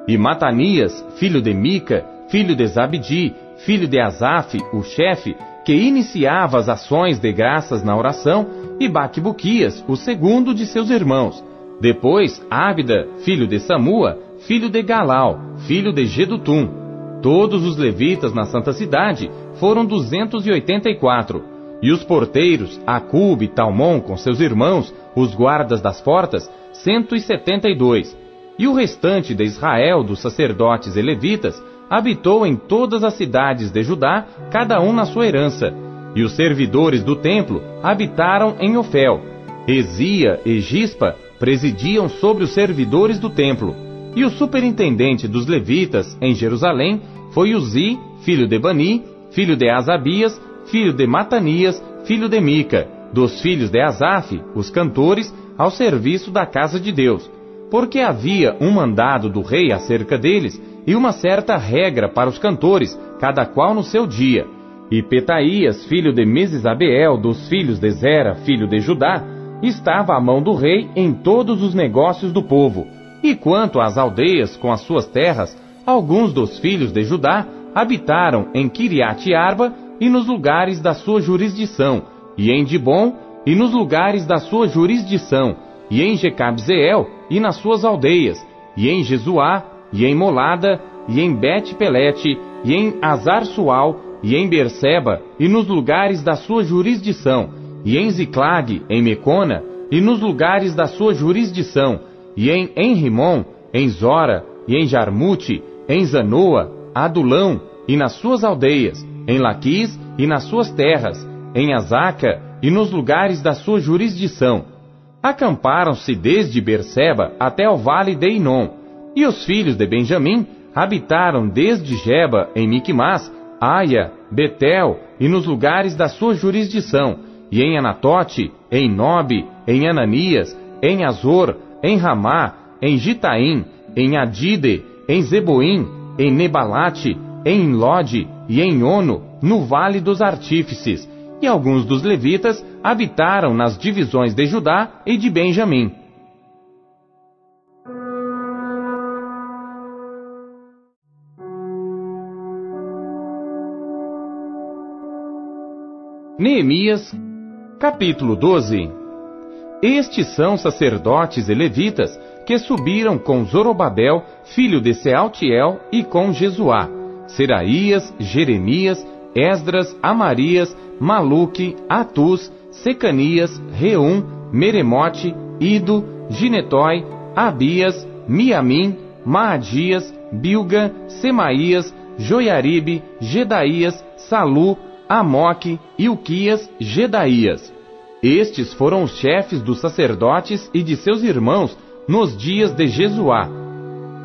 E Matanias, filho de Mica, filho de Zabdi, filho de Asaf, o chefe, que iniciava as ações de graças na oração, e Baquibuquias, o segundo de seus irmãos. Depois, Ábida, filho de Samua, filho de Galal, filho de Gedutum. Todos os levitas na santa cidade foram 284. E os porteiros, Acube e Talmon com seus irmãos, os guardas das portas, 172. E o restante de Israel, dos sacerdotes e levitas, habitou em todas as cidades de Judá, cada um na sua herança. E os servidores do templo habitaram em Ofel. Ezia e Gispa presidiam sobre os servidores do templo. E o superintendente dos levitas em Jerusalém foi Uzi, filho de Bani, filho de Asabias, filho de Matanias, filho de Mica, dos filhos de Asaf, os cantores, ao serviço da casa de Deus. Porque havia um mandado do rei acerca deles, e uma certa regra para os cantores, cada qual no seu dia. E Petaías, filho de Mesisabeel, dos filhos de Zera, filho de Judá, estava à mão do rei em todos os negócios do povo. E quanto às aldeias com as suas terras, alguns dos filhos de Judá habitaram em Kiriat Arba e nos lugares da sua jurisdição, e em Dibon e nos lugares da sua jurisdição, e em Jecabzeel e nas suas aldeias, e em Jesuá e em Molada, e em Bet-Pelete, e em Azar-Sual, e em Berseba, e nos lugares da sua jurisdição, e em Ziclag, em Mecona, e nos lugares da sua jurisdição, e em Enrimon, em Zora, e em Jarmute, em Zanoa, Adulão, e nas suas aldeias, em Laquis e nas suas terras, em Azaca e nos lugares da sua jurisdição. Acamparam-se desde Berseba até o vale de Inom, e os filhos de Benjamim habitaram desde Geba em Miquimás, Aia, Betel e nos lugares da sua jurisdição, e em Anatote, em Nobe, em Ananias, em Azor, em Ramá, em Gitaim, em Adide, em Zeboim, em Nebalate, em Lode e em Ono, no Vale dos Artífices, e alguns dos levitas habitaram nas divisões de Judá e de Benjamim. Neemias, capítulo 12 Estes são sacerdotes e levitas que subiram com Zorobabel, filho de Sealtiel, e com Jesuá, Seraías, Jeremias, Esdras, Amarias, Maluque, Atus, Secanias, Reum, Meremote, Ido, Ginetói, Abias, Miamim, Maadias, Bilga, Semaías, Joiaribe, Gedaías, Salu, Amoque, Ilquias, Gedaías. Estes foram os chefes dos sacerdotes e de seus irmãos nos dias de Jesuá.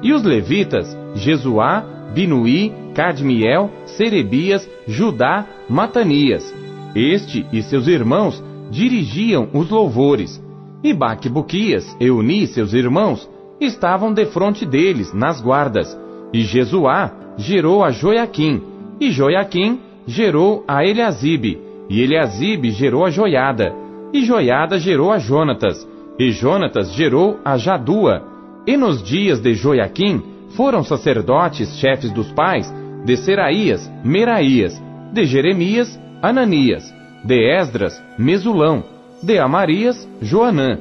E os levitas, Jesuá, Binuí, Cadmiel, Serebias, Judá, Matanias. Este e seus irmãos dirigiam os louvores. E Baquebuquias, Euni e seus irmãos estavam defronte deles, nas guardas. E Jesuá gerou a Joiaquim, e Joiaquim gerou a Eliasibe, e Eliasibe gerou a Joiada, e Joiada gerou a Jonatas, e Jonatas gerou a Jadua. E nos dias de Joiaquim foram sacerdotes chefes dos pais de Seraías, Meraías, de Jeremias, Ananias, de Esdras, Mesulão, de Amarias, Joanã,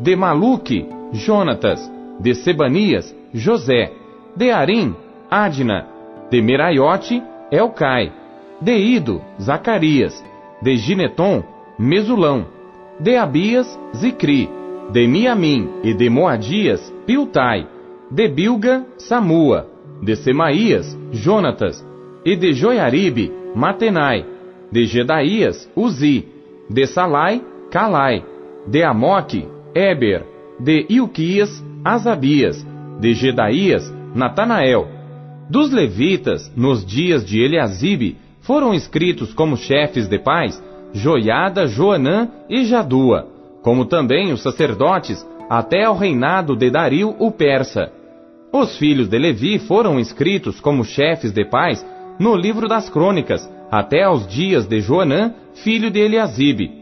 de Maluque, Jonatas, de Sebanias, José, de Arim, Adna, de Meraiote, Elcai, de Ido, Zacarias, de Gineton, Mesulão, de Abias, Zicri, de Miamim e de Moadias, Piltai, de Bilga, Samua, de Semaías, Jonatas, e de Joiaribe, Matenai, de Gedaías, Uzi, de Salai, Calai, de Amoque, Eber, de Ilquias, Asabias, de Gedaías, Natanael. Dos levitas, nos dias de Eliasibe, foram escritos como chefes de pais Joiada, Joanã e Jadua, como também os sacerdotes, até ao reinado de Dario o persa. Os filhos de Levi foram inscritos como chefes de pais no livro das crônicas, até aos dias de Joanã, filho de Eliasibe.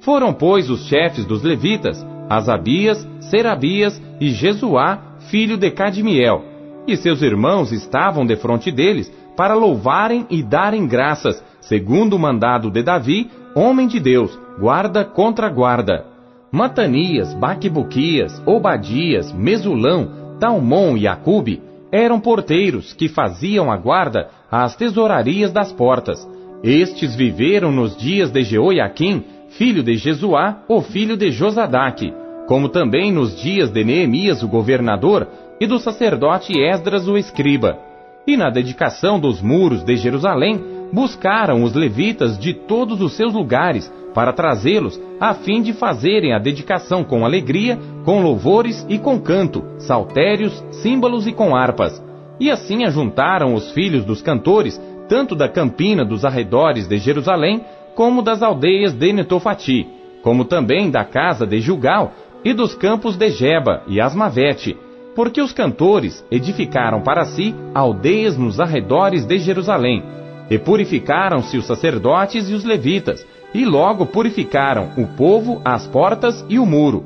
Foram, pois, os chefes dos levitas, Asabias, Serabias e Jesuá, filho de Cadmiel. E seus irmãos estavam defronte deles, para louvarem e darem graças, segundo o mandado de Davi, homem de Deus, guarda contra guarda. Matanias, Baquibuquias, Obadias, Mesulão, Talmon e Acube eram porteiros que faziam a guarda às tesourarias das portas. Estes viveram nos dias de Jeoiaquim, filho de Jesuá, o filho de Josadaque, como também nos dias de Neemias, o governador, e do sacerdote Esdras, o escriba. E na dedicação dos muros de Jerusalém, buscaram os levitas de todos os seus lugares para trazê-los, a fim de fazerem a dedicação com alegria, com louvores e com canto, saltérios, símbolos e com harpas. E assim ajuntaram os filhos dos cantores, tanto da campina dos arredores de Jerusalém, como das aldeias de Netofati, como também da casa de Jugal e dos campos de Geba e Asmavete, porque os cantores edificaram para si aldeias nos arredores de Jerusalém, e purificaram-se os sacerdotes e os levitas, e logo purificaram o povo, as portas e o muro.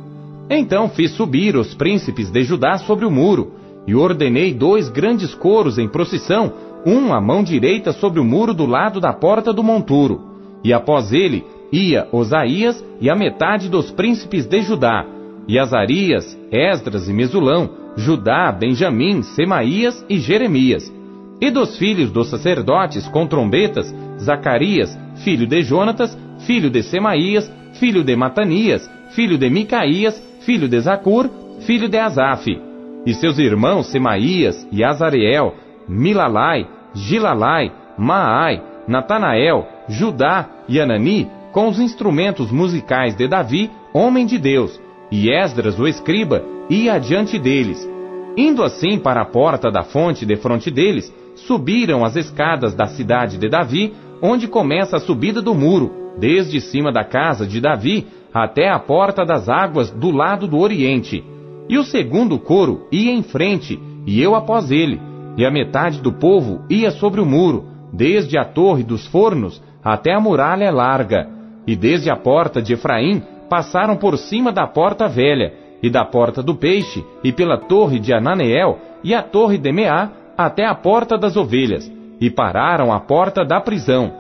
Então fiz subir os príncipes de Judá sobre o muro, e ordenei dois grandes coros em procissão, um à mão direita sobre o muro do lado da porta do monturo. E após ele ia Osaías e a metade dos príncipes de Judá, e Azarias, Esdras e Mesulão, Judá, Benjamim, Semaías e Jeremias. E dos filhos dos sacerdotes com trombetas, Zacarias, filho de Jonatas, filho de Semaías, filho de Matanias, filho de Micaías, filho de Zacur, filho de Asaf. E seus irmãos Semaías e Azareel, Milalai, Gilalai, Maai, Natanael, Judá e Anani, com os instrumentos musicais de Davi, homem de Deus, e Esdras, o escriba, ia adiante deles. Indo assim para a porta da fonte defronte deles, subiram as escadas da cidade de Davi, onde começa a subida do muro, desde cima da casa de Davi até a porta das águas do lado do oriente. E o segundo coro ia em frente, e eu após ele, e a metade do povo ia sobre o muro, desde a torre dos fornos até a muralha larga, e desde a porta de Efraim passaram por cima da porta velha, e da porta do peixe, e pela torre de Ananeel, e a torre de Meá, até a porta das ovelhas, e pararam à porta da prisão.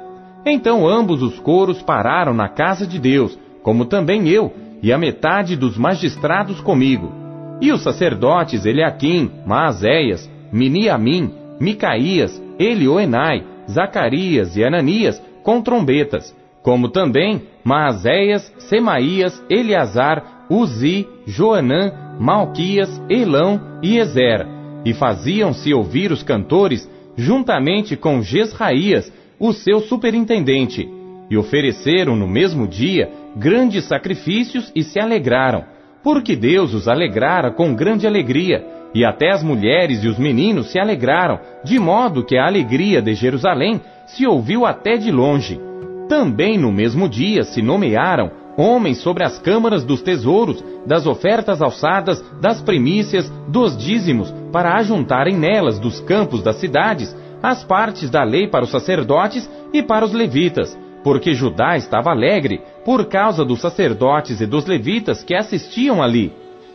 Então ambos os coros pararam na casa de Deus, como também eu, e a metade dos magistrados comigo. E os sacerdotes Eliaquim, Maazéias, Miniamim, Micaías, Elioenai, Zacarias e Ananias com trombetas, como também Maazéias, Semaías, Eleazar, Uzi, Joanã, Malquias, Elão e Ezer, e faziam-se ouvir os cantores juntamente com Jesraías, o seu superintendente, e ofereceram no mesmo dia grandes sacrifícios e se alegraram, porque Deus os alegrara com grande alegria, e até as mulheres e os meninos se alegraram, de modo que a alegria de Jerusalém se ouviu até de longe. Também no mesmo dia se nomearam homens sobre as câmaras dos tesouros, das ofertas alçadas, das primícias, dos dízimos, para ajuntarem nelas dos campos das cidades as partes da lei para os sacerdotes e para os levitas, porque Judá estava alegre por causa dos sacerdotes e dos levitas que assistiam ali,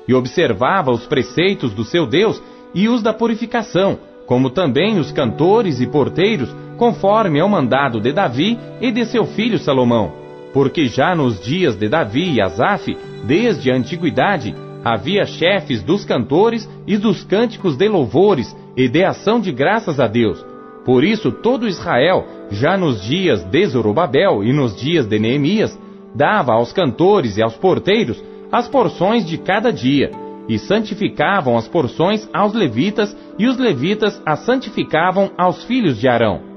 e observava os preceitos do seu Deus e os da purificação, como também os cantores e porteiros, conforme ao mandado de Davi e de seu filho Salomão. Porque já nos dias de Davi e Asaf, desde a antiguidade, havia chefes dos cantores e dos cânticos de louvores e de ação de graças a Deus. Por isso todo Israel, já nos dias de Zorobabel e nos dias de Neemias, dava aos cantores e aos porteiros as porções de cada dia, e santificavam as porções aos levitas, e os levitas as santificavam aos filhos de Arão.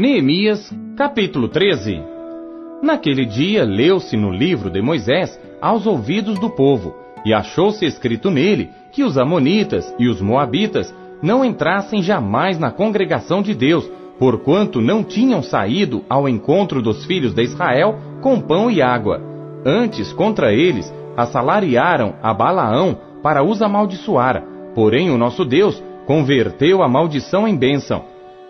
Neemias, capítulo 13 Naquele dia leu-se no livro de Moisés aos ouvidos do povo, e achou-se escrito nele que os Amonitas e os Moabitas não entrassem jamais na congregação de Deus, porquanto não tinham saído ao encontro dos filhos de Israel com pão e água. Antes, contra eles, assalariaram a Balaão para os amaldiçoar. Porém, o nosso Deus converteu a maldição em bênção.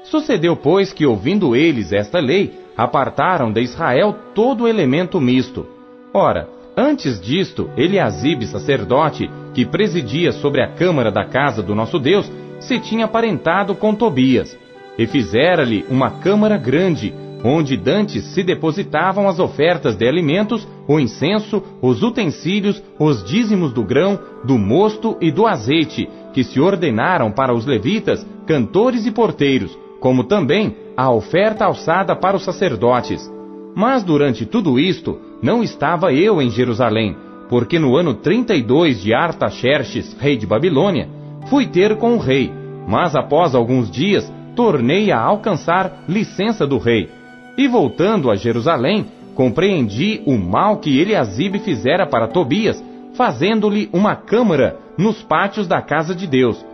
Sucedeu, pois, que, ouvindo eles esta lei, apartaram de Israel todo elemento misto. Ora, antes disto, Eliasibe, sacerdote, que presidia sobre a câmara da casa do nosso Deus, se tinha aparentado com Tobias, e fizera-lhe uma câmara grande, onde dantes se depositavam as ofertas de alimentos, o incenso, os utensílios, os dízimos do grão, do mosto e do azeite, que se ordenaram para os levitas, cantores e porteiros, como também a oferta alçada para os sacerdotes. Mas durante tudo isto, não estava eu em Jerusalém, porque no ano 32 de Artaxerxes, rei de Babilônia, fui ter com o rei, mas após alguns dias tornei a alcançar licença do rei. E voltando a Jerusalém, compreendi o mal que Eliasibe fizera para Tobias, fazendo-lhe uma câmara nos pátios da casa de Deus,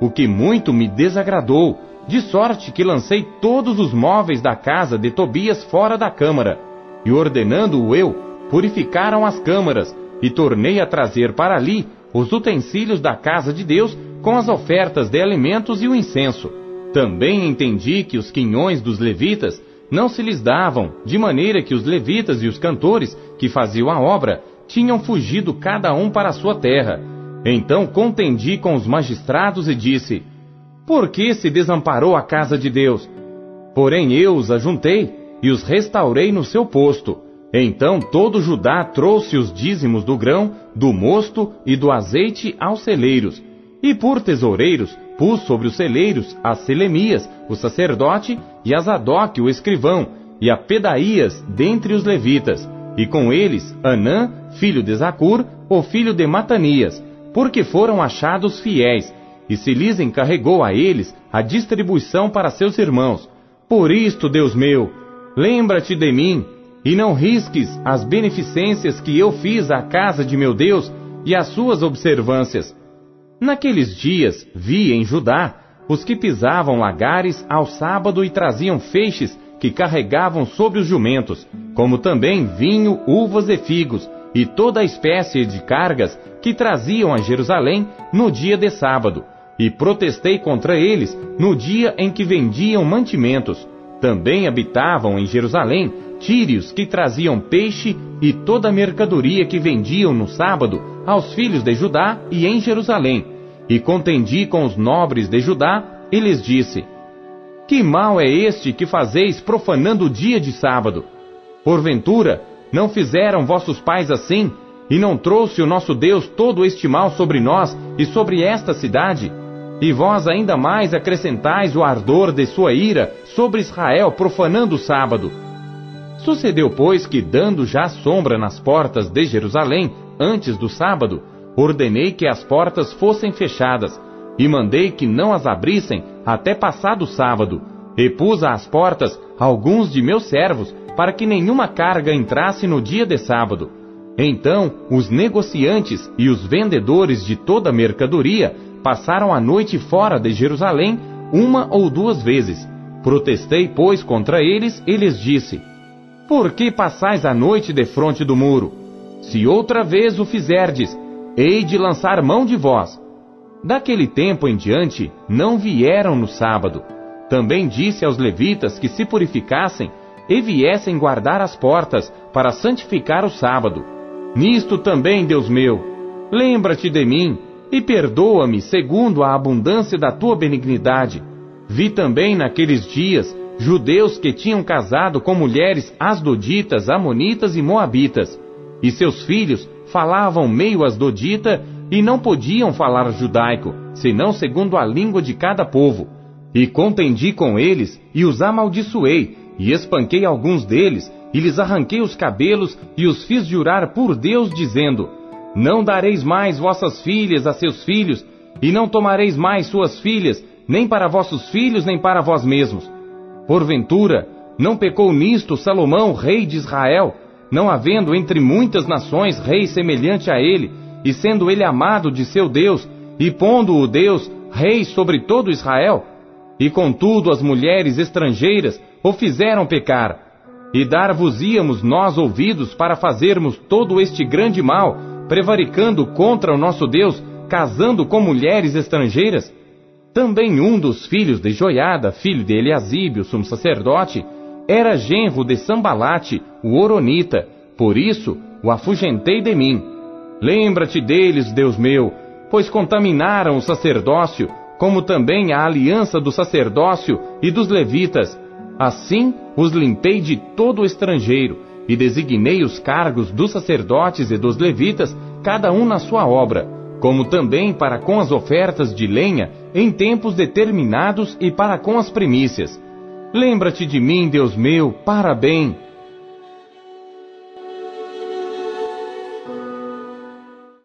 o que muito me desagradou, de sorte que lancei todos os móveis da casa de Tobias fora da câmara, e ordenando-o eu, purificaram as câmaras, e tornei a trazer para ali os utensílios da casa de Deus com as ofertas de alimentos e o incenso. Também entendi que os quinhões dos levitas não se lhes davam, de maneira que os levitas e os cantores que faziam a obra tinham fugido cada um para a sua terra. Então contendi com os magistrados e disse: Por que se desamparou a casa de Deus? Porém eu os ajuntei e os restaurei no seu posto. Então todo Judá trouxe os dízimos do grão, do mosto e do azeite aos celeiros. E por tesoureiros pus sobre os celeiros a Selemias, o sacerdote, e a Zadok, o escrivão, e a Pedaías, dentre os levitas, e com eles Anã, filho de Zacur, o filho de Matanias, porque foram achados fiéis, e se lhes encarregou a eles a distribuição para seus irmãos. Por isto, Deus meu, lembra-te de mim, e não risques as beneficências que eu fiz à casa de meu Deus e as suas observâncias. Naqueles dias vi em Judá os que pisavam lagares ao sábado e traziam feixes que carregavam sobre os jumentos, como também vinho, uvas e figos, e toda a espécie de cargas que traziam a Jerusalém no dia de sábado, e protestei contra eles no dia em que vendiam mantimentos. Também habitavam em Jerusalém tírios que traziam peixe e toda a mercadoria que vendiam no sábado aos filhos de Judá e em Jerusalém. E contendi com os nobres de Judá e lhes disse: Que mal é este que fazeis profanando o dia de sábado? Porventura, não fizeram vossos pais assim, e não trouxe o nosso Deus todo este mal sobre nós e sobre esta cidade? E vós ainda mais acrescentais o ardor de sua ira sobre Israel, profanando o sábado. Sucedeu, pois, que, dando já sombra nas portas de Jerusalém, antes do sábado, ordenei que as portas fossem fechadas, e mandei que não as abrissem até passado o sábado, e pus às portas alguns de meus servos, para que nenhuma carga entrasse no dia de sábado. Então os negociantes e os vendedores de toda a mercadoria passaram a noite fora de Jerusalém uma ou duas vezes. Protestei, pois, contra eles e lhes disse: Por que passais a noite defronte do muro? Se outra vez o fizerdes, hei de lançar mão de vós. Daquele tempo em diante, não vieram no sábado. Também disse aos levitas que se purificassem e viessem guardar as portas para santificar o sábado. Nisto também, Deus meu, lembra-te de mim e perdoa-me segundo a abundância da tua benignidade. Vi também naqueles dias judeus que tinham casado com mulheres asdoditas, amonitas e moabitas, e seus filhos falavam meio asdodita e não podiam falar judaico, senão segundo a língua de cada povo. E contendi com eles e os amaldiçoei, e espanquei alguns deles, e lhes arranquei os cabelos, e os fiz jurar por Deus, dizendo: Não dareis mais vossas filhas a seus filhos, e não tomareis mais suas filhas, nem para vossos filhos, nem para vós mesmos. Porventura, não pecou nisto Salomão, rei de Israel, não havendo entre muitas nações rei semelhante a ele, e sendo ele amado de seu Deus, e pondo-o Deus rei sobre todo Israel? E contudo as mulheres estrangeiras o fizeram pecar. E dar-vos-íamos nós ouvidos para fazermos todo este grande mal, prevaricando contra o nosso Deus, casando com mulheres estrangeiras? Também um dos filhos de Joiada, filho de Eliasibe, o sumo sacerdote, era genro de Sambalate, o Oronita, por isso o afugentei de mim. Lembra-te deles, Deus meu, pois contaminaram o sacerdócio, como também a aliança do sacerdócio e dos levitas. Assim os limpei de todo o estrangeiro, e designei os cargos dos sacerdotes e dos levitas, cada um na sua obra, como também para com as ofertas de lenha, em tempos determinados e para com as primícias. Lembra-te de mim, Deus meu, para bem,